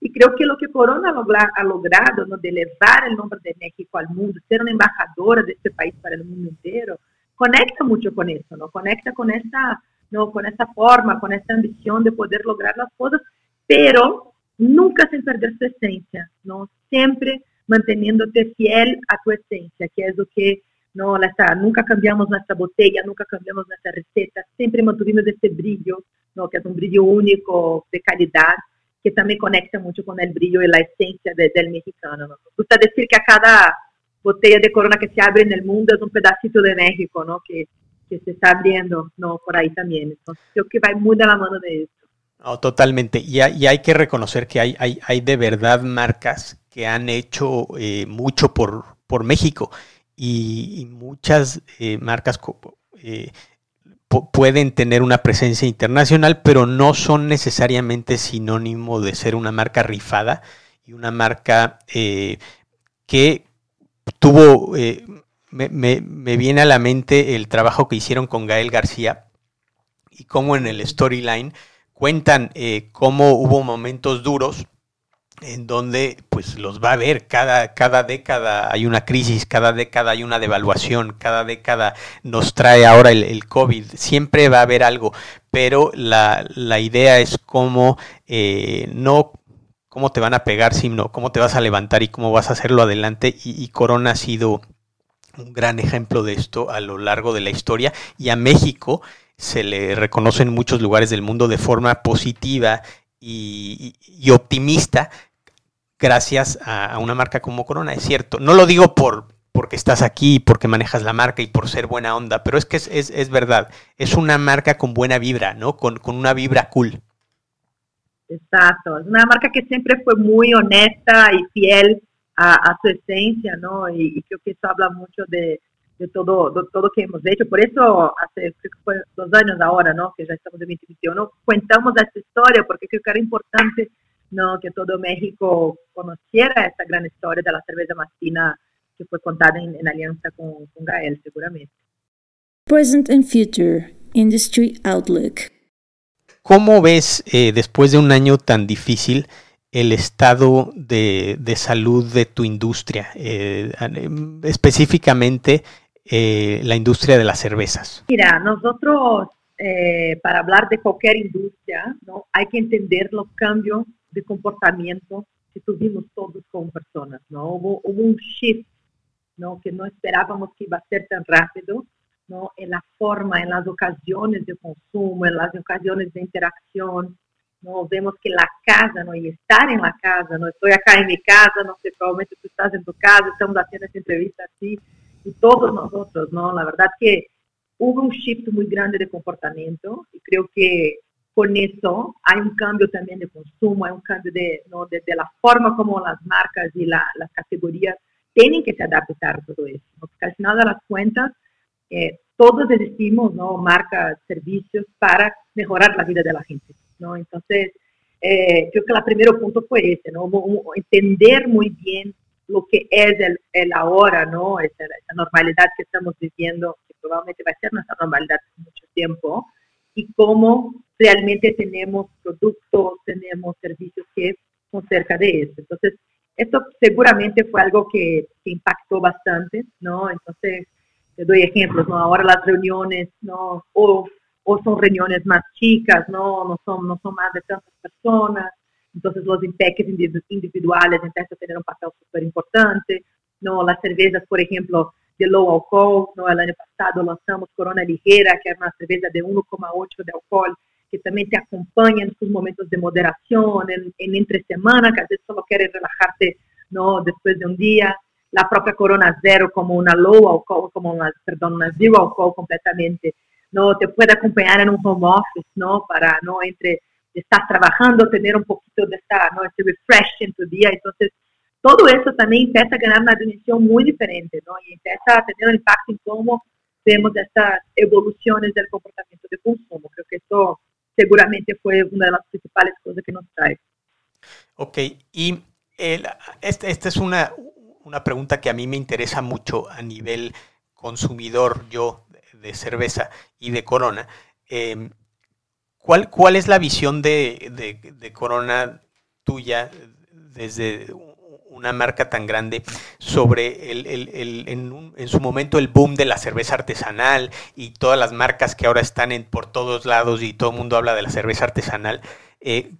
Y creo que lo que Corona ha logrado, ¿no? de elevar el nombre de México al mundo, ser una embajadora de este país para el mundo entero, conecta mucho con eso, ¿no? Conecta con esta, ¿no? Con esta forma, con esta ambición de poder lograr las cosas, pero nunca sin perder su esencia, ¿no? Siempre manteniéndote fiel a tu esencia, que es lo que no está, nunca cambiamos nuestra botella, nunca cambiamos nuestra receta, siempre mantuvimos ese brillo, ¿no? que es un brillo único, de calidad, que también conecta mucho con el brillo y la esencia del mexicano. ¿no? Gusta decir que a cada botella de corona que se abre en el mundo es un pedacito de México, ¿no? que, que se está abriendo ¿no? por ahí también. Entonces creo que va muy de la mano de eso. Oh, totalmente. Y hay, hay, que reconocer que hay, hay, hay, de verdad marcas que han hecho eh, mucho por, por México y, muchas eh, marcas eh, pueden tener una presencia internacional, pero no son necesariamente sinónimo de ser una marca rifada y una marca que tuvo, me, me, me viene a la mente el trabajo que hicieron con Gael García y cómo en el storyline cuentan eh, cómo hubo momentos duros en donde pues los va a ver. Cada, cada década hay una crisis, cada década hay una devaluación, cada década nos trae ahora el, COVID, siempre va a haber algo, pero la, idea es cómo eh, no cómo te van a pegar, sino cómo te vas a levantar y cómo vas a hacerlo adelante y Corona ha sido un gran ejemplo de esto a lo largo de la historia y a México se le reconoce en muchos lugares del mundo de forma positiva y, optimista gracias a, una marca como Corona, es cierto. No lo digo por porque estás aquí, porque manejas la marca y por ser buena onda, pero es que es, verdad, es una marca con buena vibra, ¿no? Con, una vibra cool. Exacto, es una marca que siempre fue muy honesta y fiel a, su esencia, ¿no? y, creo que eso habla mucho de, de todo, de todo que hemos hecho. Por eso, hace creo que dos años ahora, ¿no? que ya estamos en 2021, contamos esta historia porque creo que era importante ¿no? que todo México conociera esta gran historia de la cerveza mastina que fue contada en, en alianza con, con, Gael, seguramente. Present and Future, Industry Outlook. ¿Cómo ves, eh, después de un año tan difícil, el estado de, de salud de tu industria, eh, específicamente eh, la industria de las cervezas? Mira, nosotros, eh, para hablar de cualquier industria, ¿no? hay que entender los cambios de comportamiento que tuvimos todos como personas. ¿no? Hubo, un shift ¿no? que no esperábamos que iba a ser tan rápido. ¿No? en la forma, en las ocasiones de consumo, en las ocasiones de interacción, ¿no? Vemos que la casa, ¿no? Y estar en la casa, ¿no? Estoy acá en mi casa, no sé, probablemente tú estás en tu casa, estamos haciendo esta entrevista así, y todos nosotros, ¿no? La verdad que hubo un shift muy grande de comportamiento y creo que con eso hay un cambio también de consumo, hay un cambio de, ¿no? de, la forma como las marcas y la, las categorías tienen que se adaptar a todo eso, porque al final de las cuentas eh, todos existimos, ¿no? marcas, servicios para mejorar la vida de la gente, ¿no? Entonces, eh, creo que el primer punto fue ese, ¿no? Entender muy bien lo que es el, el ahora, ¿no? Esa, esa, normalidad que estamos viviendo, que probablemente va a ser nuestra normalidad por mucho tiempo, y cómo realmente tenemos productos, tenemos servicios que son cerca de eso. Entonces, esto seguramente fue algo que, impactó bastante, ¿no? Entonces, te doy ejemplos, ¿no? Ahora las reuniones, ¿no? O, o son reuniones más chicas, ¿no? No son, no son más de tantas personas. Entonces, los impactos individuales empiezan a tener un papel súper importante, ¿no? Las cervezas, por ejemplo, de low alcohol, ¿no? El año pasado lanzamos Corona Ligera, que es una cerveza de 1,8 de alcohol, que también te acompaña en sus momentos de moderación, en, en entre semana, que a veces solo quieres relajarte, ¿no? Después de un día. La propia Corona Zero como una low alcohol, como una, perdón, una zero alcohol completamente, ¿no? Te puede acompañar en un home office, ¿no? Para, ¿no? Entre estás trabajando, tener un poquito de esta, ¿no? Este refresh en tu día. Entonces, todo eso también empieza a ganar una dimensión muy diferente, ¿no? Y empieza a tener un impacto en cómo vemos estas evoluciones del comportamiento de consumo. Creo que esto seguramente fue una de las principales cosas que nos trae. Ok, y esta este es una, una pregunta que a mí me interesa mucho a nivel consumidor yo de cerveza y de Corona. Em, ¿cuál, ¿Cuál es la visión de, de, de Corona tuya desde una marca tan grande sobre el, el, el en, en, su momento el boom de la cerveza artesanal y todas las marcas que ahora están en, por todos lados y todo el mundo habla de la cerveza artesanal. Eh,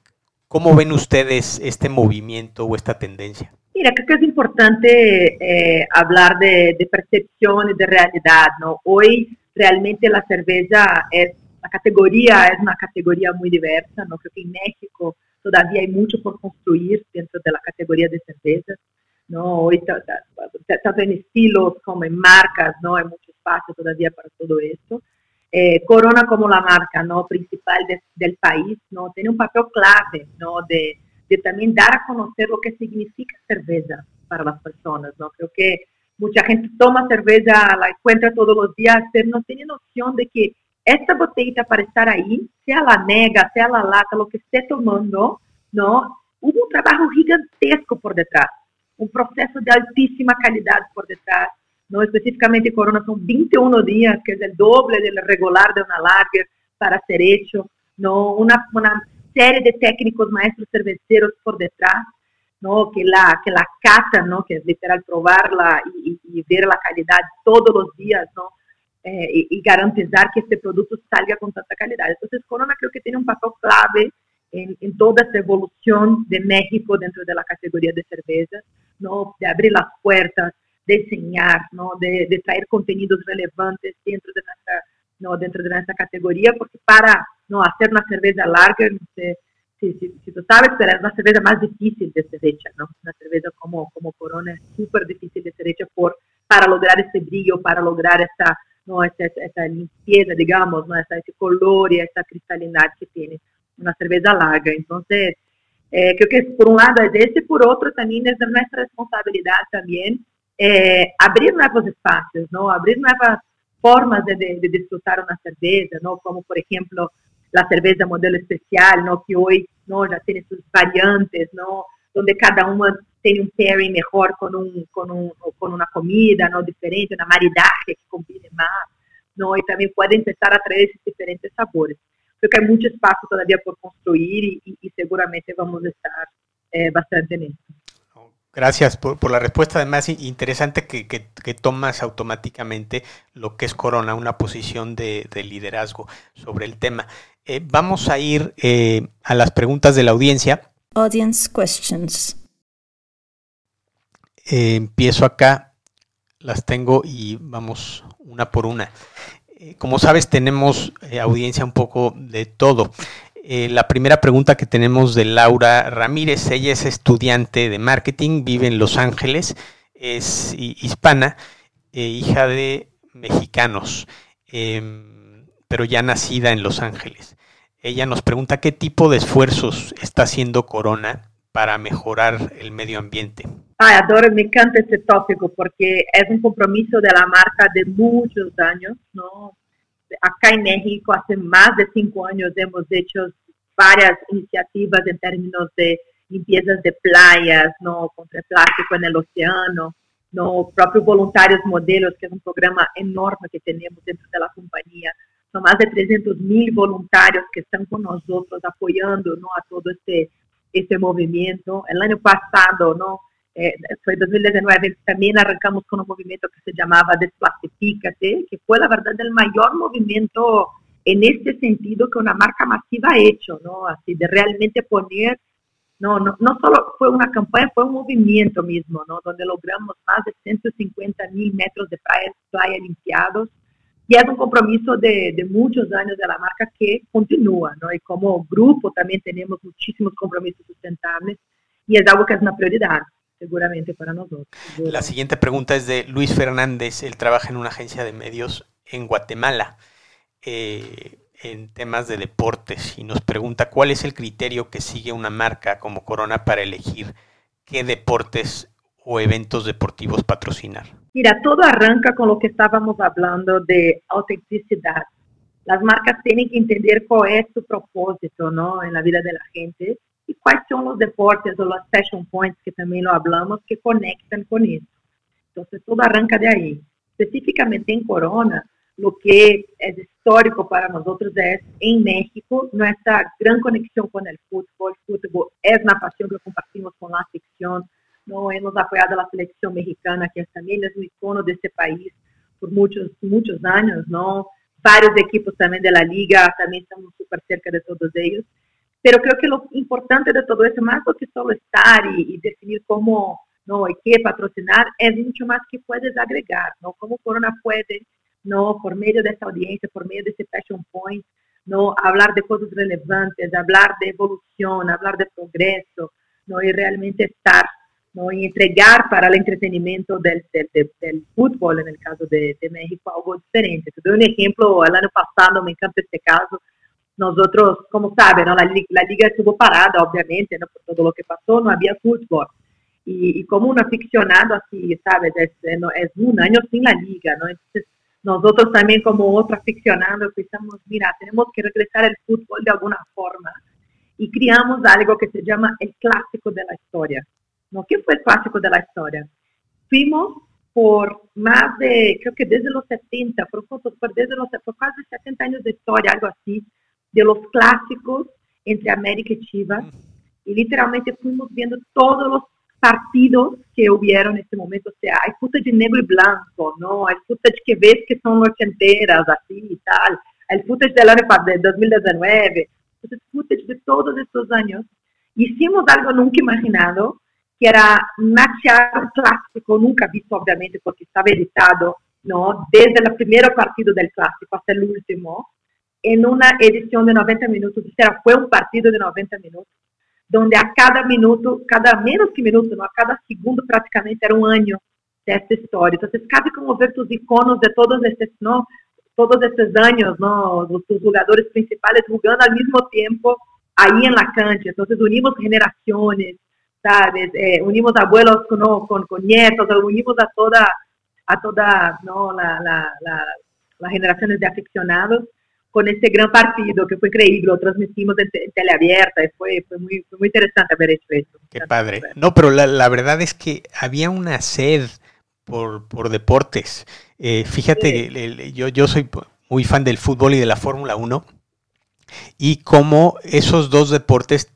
¿Cómo ven ustedes este movimiento o esta tendencia? Mira, creo que es importante eh, hablar de, de, percepción y de realidad, ¿no? Hoy realmente la cerveza es, la categoría es una categoría muy diversa, ¿no? Creo que en México todavía hay mucho por construir dentro de la categoría de cervezas, ¿no? Hoy, tanto en estilos como en marcas, ¿no? Hay mucho espacio todavía para todo esto. Eh, Corona como la marca, ¿no? Principal de, del país, ¿no? Tiene un papel clave, ¿no? De, de también dar a conocer lo que significa cerveza para las personas, ¿no? Creo que mucha gente toma cerveza, la encuentra todos los días, pero no tiene noción de que esta botella para estar ahí, sea la nega, sea la lata, lo que esté tomando, ¿no? Hubo un trabajo gigantesco por detrás, un proceso de altísima calidad por detrás, ¿no? Específicamente Corona son 21 días, que es el doble del regular de una lager para ser hecho, ¿no? Una, una serie de técnicos maestros cerveceros por detrás, ¿no? Que la, que la ¿no? Que es literal probarla y, ver la calidad todos los días, ¿no? eh, y, garantizar que este producto salga con tanta calidad. Entonces, Corona creo que tiene un papel clave en, toda esta evolución de México dentro de la categoría de cervezas, ¿no? de abrir las puertas, de enseñar, ¿no? de, de traer contenidos relevantes dentro de nuestra, ¿no? dentro de nuestra categoría, porque para ¿no? hacer una cerveza larga, no sé, si, si, si, tú sabes, pero es una cerveza más difícil de ser hecha, ¿no? Una cerveza como, como Corona es súper difícil de ser hecha por, para lograr ese brillo, para lograr esta ¿no? Esa, esa limpieza, digamos, ¿no? Esa, ese color y esa cristalinidad que tiene una cerveza larga. Entonces, eh, creo que por un lado es ese, por otro también es nuestra responsabilidad también eh, abrir nuevos espacios, ¿no? Abrir nuevas formas de, de, de, disfrutar una cerveza, ¿no? Como por ejemplo la cerveza modelo especial, ¿no? Que hoy, ¿no? Ya tiene sus variantes, ¿no? Donde cada una tiene un pairing mejor con, un, con, un, con una comida ¿no? diferente, una maridaje que combine más, ¿no? y también puede empezar a traer esos diferentes sabores. Creo que hay mucho espacio todavía por construir y, y, y seguramente vamos a estar eh, bastante en esto. Gracias por, por, la respuesta. Además, interesante que, que, que, tomas automáticamente lo que es Corona, una posición de, de liderazgo sobre el tema. Eh, vamos a ir eh, a las preguntas de la audiencia. Audience questions. Eh, empiezo acá, las tengo y vamos una por una. Como sabes, tenemos audiencia un poco de todo. La primera pregunta que tenemos de Laura Ramírez, ella es estudiante de marketing, vive en Los Ángeles, es hispana, hija de mexicanos, em, pero ya nacida en Los Ángeles. Ella nos pregunta qué tipo de esfuerzos está haciendo Corona para mejorar el medio ambiente. Ay, adoro, me encanta este tópico porque es un compromiso de la marca de muchos años, ¿no? Acá en México, hace más de cinco años hemos hecho varias iniciativas en términos de limpiezas de playas, ¿no? Contra el plástico en el océano, ¿no? Propios voluntarios modelos, que es un programa enorme que tenemos dentro de la compañía, son más de 300 mil voluntarios que están con nosotros apoyando ¿no? a todo este, este movimiento. El año pasado, ¿no? Eh, fue 2019, también arrancamos con un movimiento que se llamaba Desplastifícate, que fue la verdad el mayor movimiento en este sentido que una marca masiva ha hecho, ¿no? Así de realmente poner, no, no, no solo fue una campaña, fue un movimiento mismo, ¿no? Donde logramos más de 150 mil metros de playa, playa limpiados. Y es un compromiso de, de, muchos años de la marca que continúa, ¿no? Y como grupo también tenemos muchísimos compromisos sustentables y es algo que es una prioridad seguramente para nosotros. La siguiente pregunta es de Luis Fernández. Él trabaja en una agencia de medios en Guatemala eh, en temas de deportes y nos pregunta cuál es el criterio que sigue una marca como Corona para elegir qué deportes o eventos deportivos patrocinar. Mira, todo arranca con lo que estábamos hablando de autenticidad. Las marcas tienen que entender cuál es su propósito ¿no? en la vida de gente y cuáles son los deportes o los fashion points, que también lo hablamos, que conectan con eso. Entonces, todo arranca de ahí. Específicamente en Corona, lo que es histórico para nosotros es en México nuestra gran conexión con el fútbol. El fútbol es una pasión que compartimos con la ficción. No hemos apoyado a la selección mexicana, que también es un icono de este país por muchos, muchos años, ¿no? Varios equipos también de la liga, también estamos súper cerca de todos ellos. Pero creo que lo importante de todo eso, más que solo estar y, definir cómo no y qué patrocinar, es mucho más que puedes agregar, ¿no? Cómo Corona puede no por medio de esta audiencia, por medio de ese fashion point, no hablar de cosas relevantes, hablar de evolución, hablar de progreso, no y realmente estar ¿no? y entregar para el entretenimiento del, del, del, fútbol, en el caso de, de, México, algo diferente. Te doy un ejemplo, el año pasado, me encanta este caso, nosotros, como saben, ¿no? la, la, liga estuvo parada, obviamente, ¿no? por todo lo que pasó, no había fútbol. Y, y como un aficionado así, ¿sabes? Es, es, un año sin la liga, ¿no? Entonces, nosotros también como otro aficionado pensamos, mira, tenemos que regresar al fútbol de alguna forma y creamos algo que se llama el clásico de la historia. ¿No? ¿Qué fue el clásico de la historia? Fuimos por más de, creo que desde los 70, por, por, desde los, por casi 70 años de historia, algo así, de los clásicos entre América y Chivas. Y literalmente fuimos viendo todos los partidos que hubieron en este momento, o sea, hay footage negro y blanco, ¿no? Hay footage que ves que son ochenteras, así y tal, el footage del año de 2019, entonces footage de todos estos años. Hicimos algo nunca imaginado, que era matchar un clásico, nunca visto obviamente porque estaba editado, ¿no? Desde el primer partido del clásico hasta el último, en una edición de 90 minutos, o sea, fue un partido de 90 minutos donde a cada minuto, cada menos que minuto, ¿no? a cada segundo prácticamente era un año de esta historia. Entonces, casi como ver tus iconos de todos estos, ¿no? todos estos años, ¿no? Los, tus jugadores principales jugando al mismo tiempo ahí en. Entonces, unimos generaciones, ¿sabes? Eh, unimos abuelos con, ¿no? con, con, nietos, unimos a toda, a toda ¿no? la, la, la, las generaciones de aficionados con este gran partido que fue increíble, lo transmitimos en, en teleabierta fue, fue, muy, fue muy interesante haber hecho eso. Qué padre. No, pero la, la, verdad es que había una sed por, por deportes. Eh, fíjate, sí. el, el, yo, yo soy muy fan del fútbol y de la Fórmula 1 y cómo esos dos deportes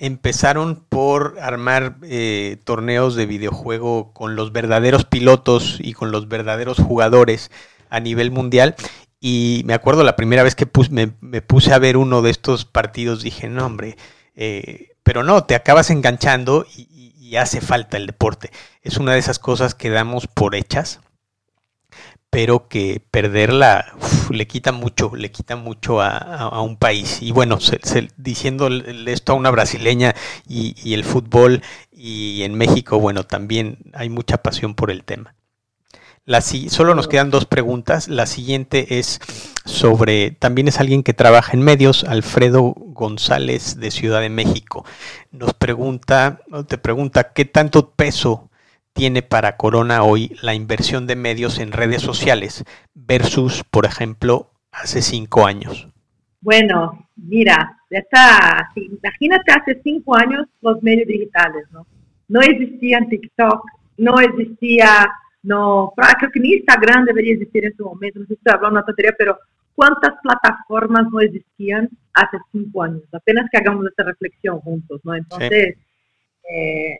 empezaron por armar eh, torneos de videojuego con los verdaderos pilotos y con los verdaderos jugadores a nivel mundial y me acuerdo la primera vez que me, puse a ver uno de estos partidos, dije, no, hombre, eh, pero no, te acabas enganchando y, hace falta el deporte. Es una de esas cosas que damos por hechas, pero que perderla uf, le quita mucho, le quita mucho a, a, a un país. Y bueno, se, se, diciendo esto a una brasileña y, y el fútbol y en México, bueno, también hay mucha pasión por el tema. La, solo nos quedan dos preguntas. La siguiente es sobre, también es alguien que trabaja en medios, Alfredo González de Ciudad de México. Nos pregunta, te pregunta, ¿qué tanto peso tiene para Corona hoy la inversión de medios en redes sociales versus, por ejemplo, hace cinco años? Bueno, mira, está, imagínate hace cinco años los medios digitales, ¿no? No existían TikTok, no existía no, creo que ni Instagram debería existir en su momento, no sé si estoy hablando una tontería, pero cuántas plataformas no existían hace cinco años. Apenas que hagamos esta reflexión juntos, ¿no? Entonces, eh,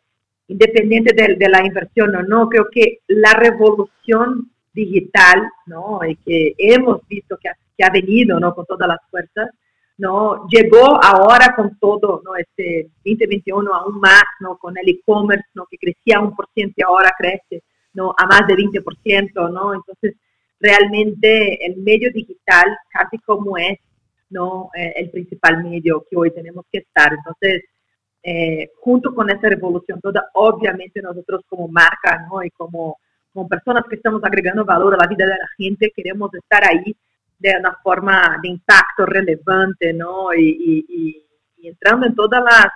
independiente de, la inversión o no, creo que la revolución digital, ¿no? Y que hemos visto que ha, que ha venido, ¿no? Con todas las fuerzas, ¿no? Llegó ahora con todo, ¿no? Este 2021 aún más, ¿no? Con el e-commerce, ¿no? Que crecía un por ciento y ahora crece, ¿no? A más de 20%, ¿no? Entonces, realmente el medio digital, casi como es, ¿no? Eh, el principal medio que hoy tenemos que estar. Entonces, eh, junto con esa revolución toda, obviamente nosotros como marca, ¿no? Y como, como personas que estamos agregando valor a la vida de la gente, queremos estar ahí de una forma de impacto relevante, ¿no? Y, y, entrando en todas las,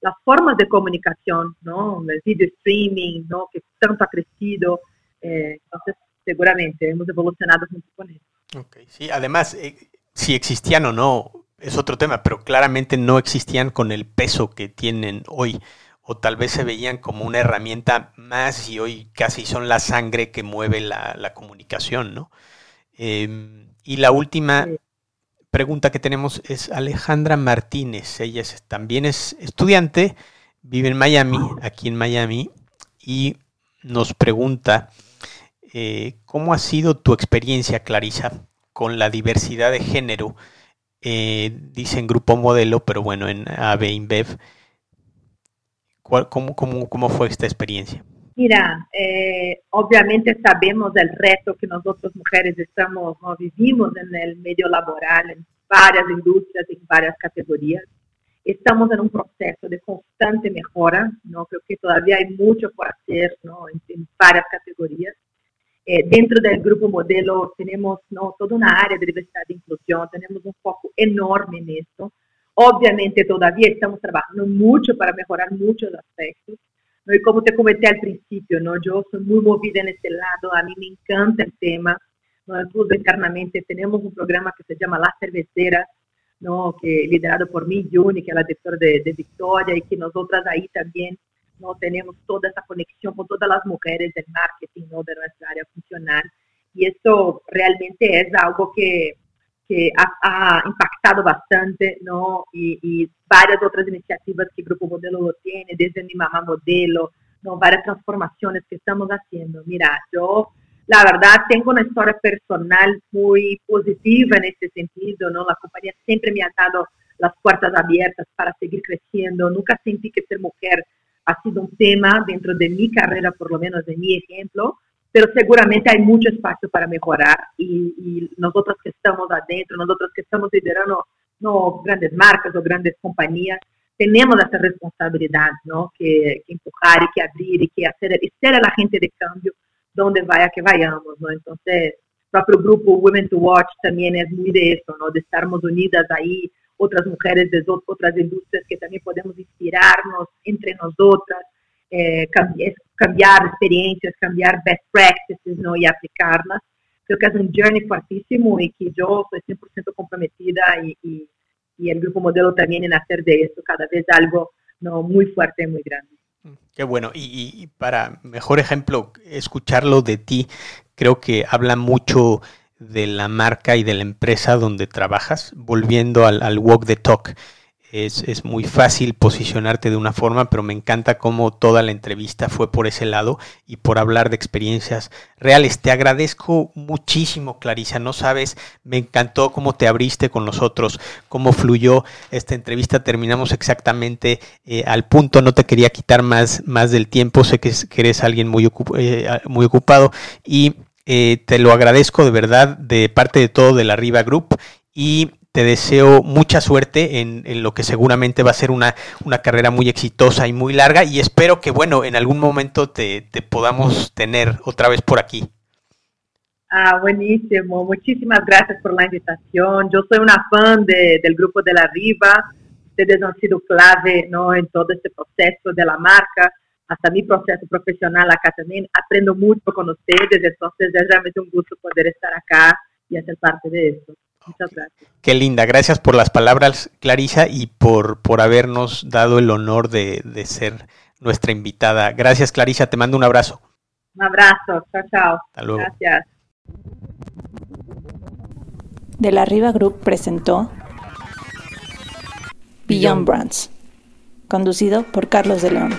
las, formas de comunicación, ¿no? El video streaming, ¿no? Que tanto ha crecido. Eh, entonces, seguramente hemos evolucionado junto con eso. Ok, sí, además, eh, si existían o no, es otro tema, pero claramente no existían con el peso que tienen hoy. O tal vez se veían como una herramienta más y hoy casi son la sangre que mueve la, la comunicación, ¿no? Em, y la última pregunta que tenemos es Alejandra Martínez. Ella también es estudiante, vive en Miami, aquí en Miami, y nos pregunta, eh, ¿cómo ha sido tu experiencia, Clarisa, con la diversidad de género? Eh, dice en Grupo Modelo, pero bueno, en AB InBev. cómo, cómo fue esta experiencia? Mira, eh, obviamente sabemos del reto que nosotros mujeres estamos, vivimos en el medio laboral, en varias industrias, en varias categorías. Estamos en un proceso de constante mejora, ¿no? Creo que todavía hay mucho por hacer, ¿no? En, varias categorías. Eh, dentro del grupo modelo tenemos ¿no? toda una área de diversidad e inclusión, tenemos un foco enorme en esto. Obviamente todavía estamos trabajando mucho para mejorar muchos aspectos, y como te comenté al principio, ¿no? yo soy muy movida en este lado, a mí me encanta el tema. ¿no? Incluso internamente tenemos un programa que se llama La Cervecera, ¿no? que liderado por mí, Juni, que es la directora de, de, Victoria, y que nosotras ahí también ¿no? tenemos toda esa conexión con todas las mujeres del marketing ¿no? de nuestra área funcional. Y esto realmente es algo que que ha, impactado bastante, ¿no? Y, varias otras iniciativas que Grupo Modelo lo tiene, desde Mi Mamá Modelo, ¿no? Varias transformaciones que estamos haciendo. Mira, yo, la verdad, tengo una historia personal muy positiva en este sentido, ¿no? La compañía siempre me ha dado las puertas abiertas para seguir creciendo. Nunca sentí que ser mujer ha sido un tema dentro de mi carrera, por lo menos de mi ejemplo, pero seguramente hay mucho espacio para mejorar y, nosotros que estamos adentro, nosotros que estamos liderando no grandes marcas o grandes compañías, tenemos esa responsabilidad, ¿no? Que, empujar y que abrir y que hacer, y ser la gente de cambio donde vaya que vayamos, ¿no? Entonces, propio grupo Women to Watch también es muy de eso, ¿no? De estarmos unidas ahí, otras mujeres de otras industrias que también podemos inspirarnos entre nosotras, eh, cambiar experiencias, cambiar best practices ¿no? y aplicarlas. Creo que es un journey fuertísimo y que yo soy 100% comprometida y, y, y, el grupo modelo también en hacer de esto cada vez algo ¿no? muy fuerte y muy grande. Mm, qué bueno. Y, y, para mejor ejemplo, escucharlo de ti, creo que habla mucho de la marca y de la empresa donde trabajas, volviendo al, al walk the talk es, muy fácil posicionarte de una forma, pero me encanta cómo toda la entrevista fue por ese lado y por hablar de experiencias reales. Te agradezco muchísimo, Clarisa. No sabes, me encantó cómo te abriste con nosotros, cómo fluyó esta entrevista. Terminamos exactamente eh, al punto. No te quería quitar más, más del tiempo. Sé que, eres alguien muy, eh, muy ocupado y eh, te lo agradezco de verdad de parte de todo de la Riva Group y te deseo mucha suerte en, lo que seguramente va a ser una, una, carrera muy exitosa y muy larga y espero que, bueno, en algún momento te, podamos tener otra vez por aquí. Ah, buenísimo. Muchísimas gracias por la invitación. Yo soy una fan del grupo de la Riva. Ustedes han sido clave ¿no? en todo este proceso de la marca, hasta mi proceso profesional acá también. Aprendo mucho con ustedes, entonces es realmente un gusto poder estar acá y hacer parte de esto. Muchas gracias. Qué linda, gracias por las palabras, Clarisa, y por, por habernos dado el honor de, de ser nuestra invitada. Gracias, Clarisa, te mando un abrazo. Un abrazo, chao, chao. Hasta luego. Gracias. De la Riva Group presentó Beyond Brands, conducido por Carlos de León.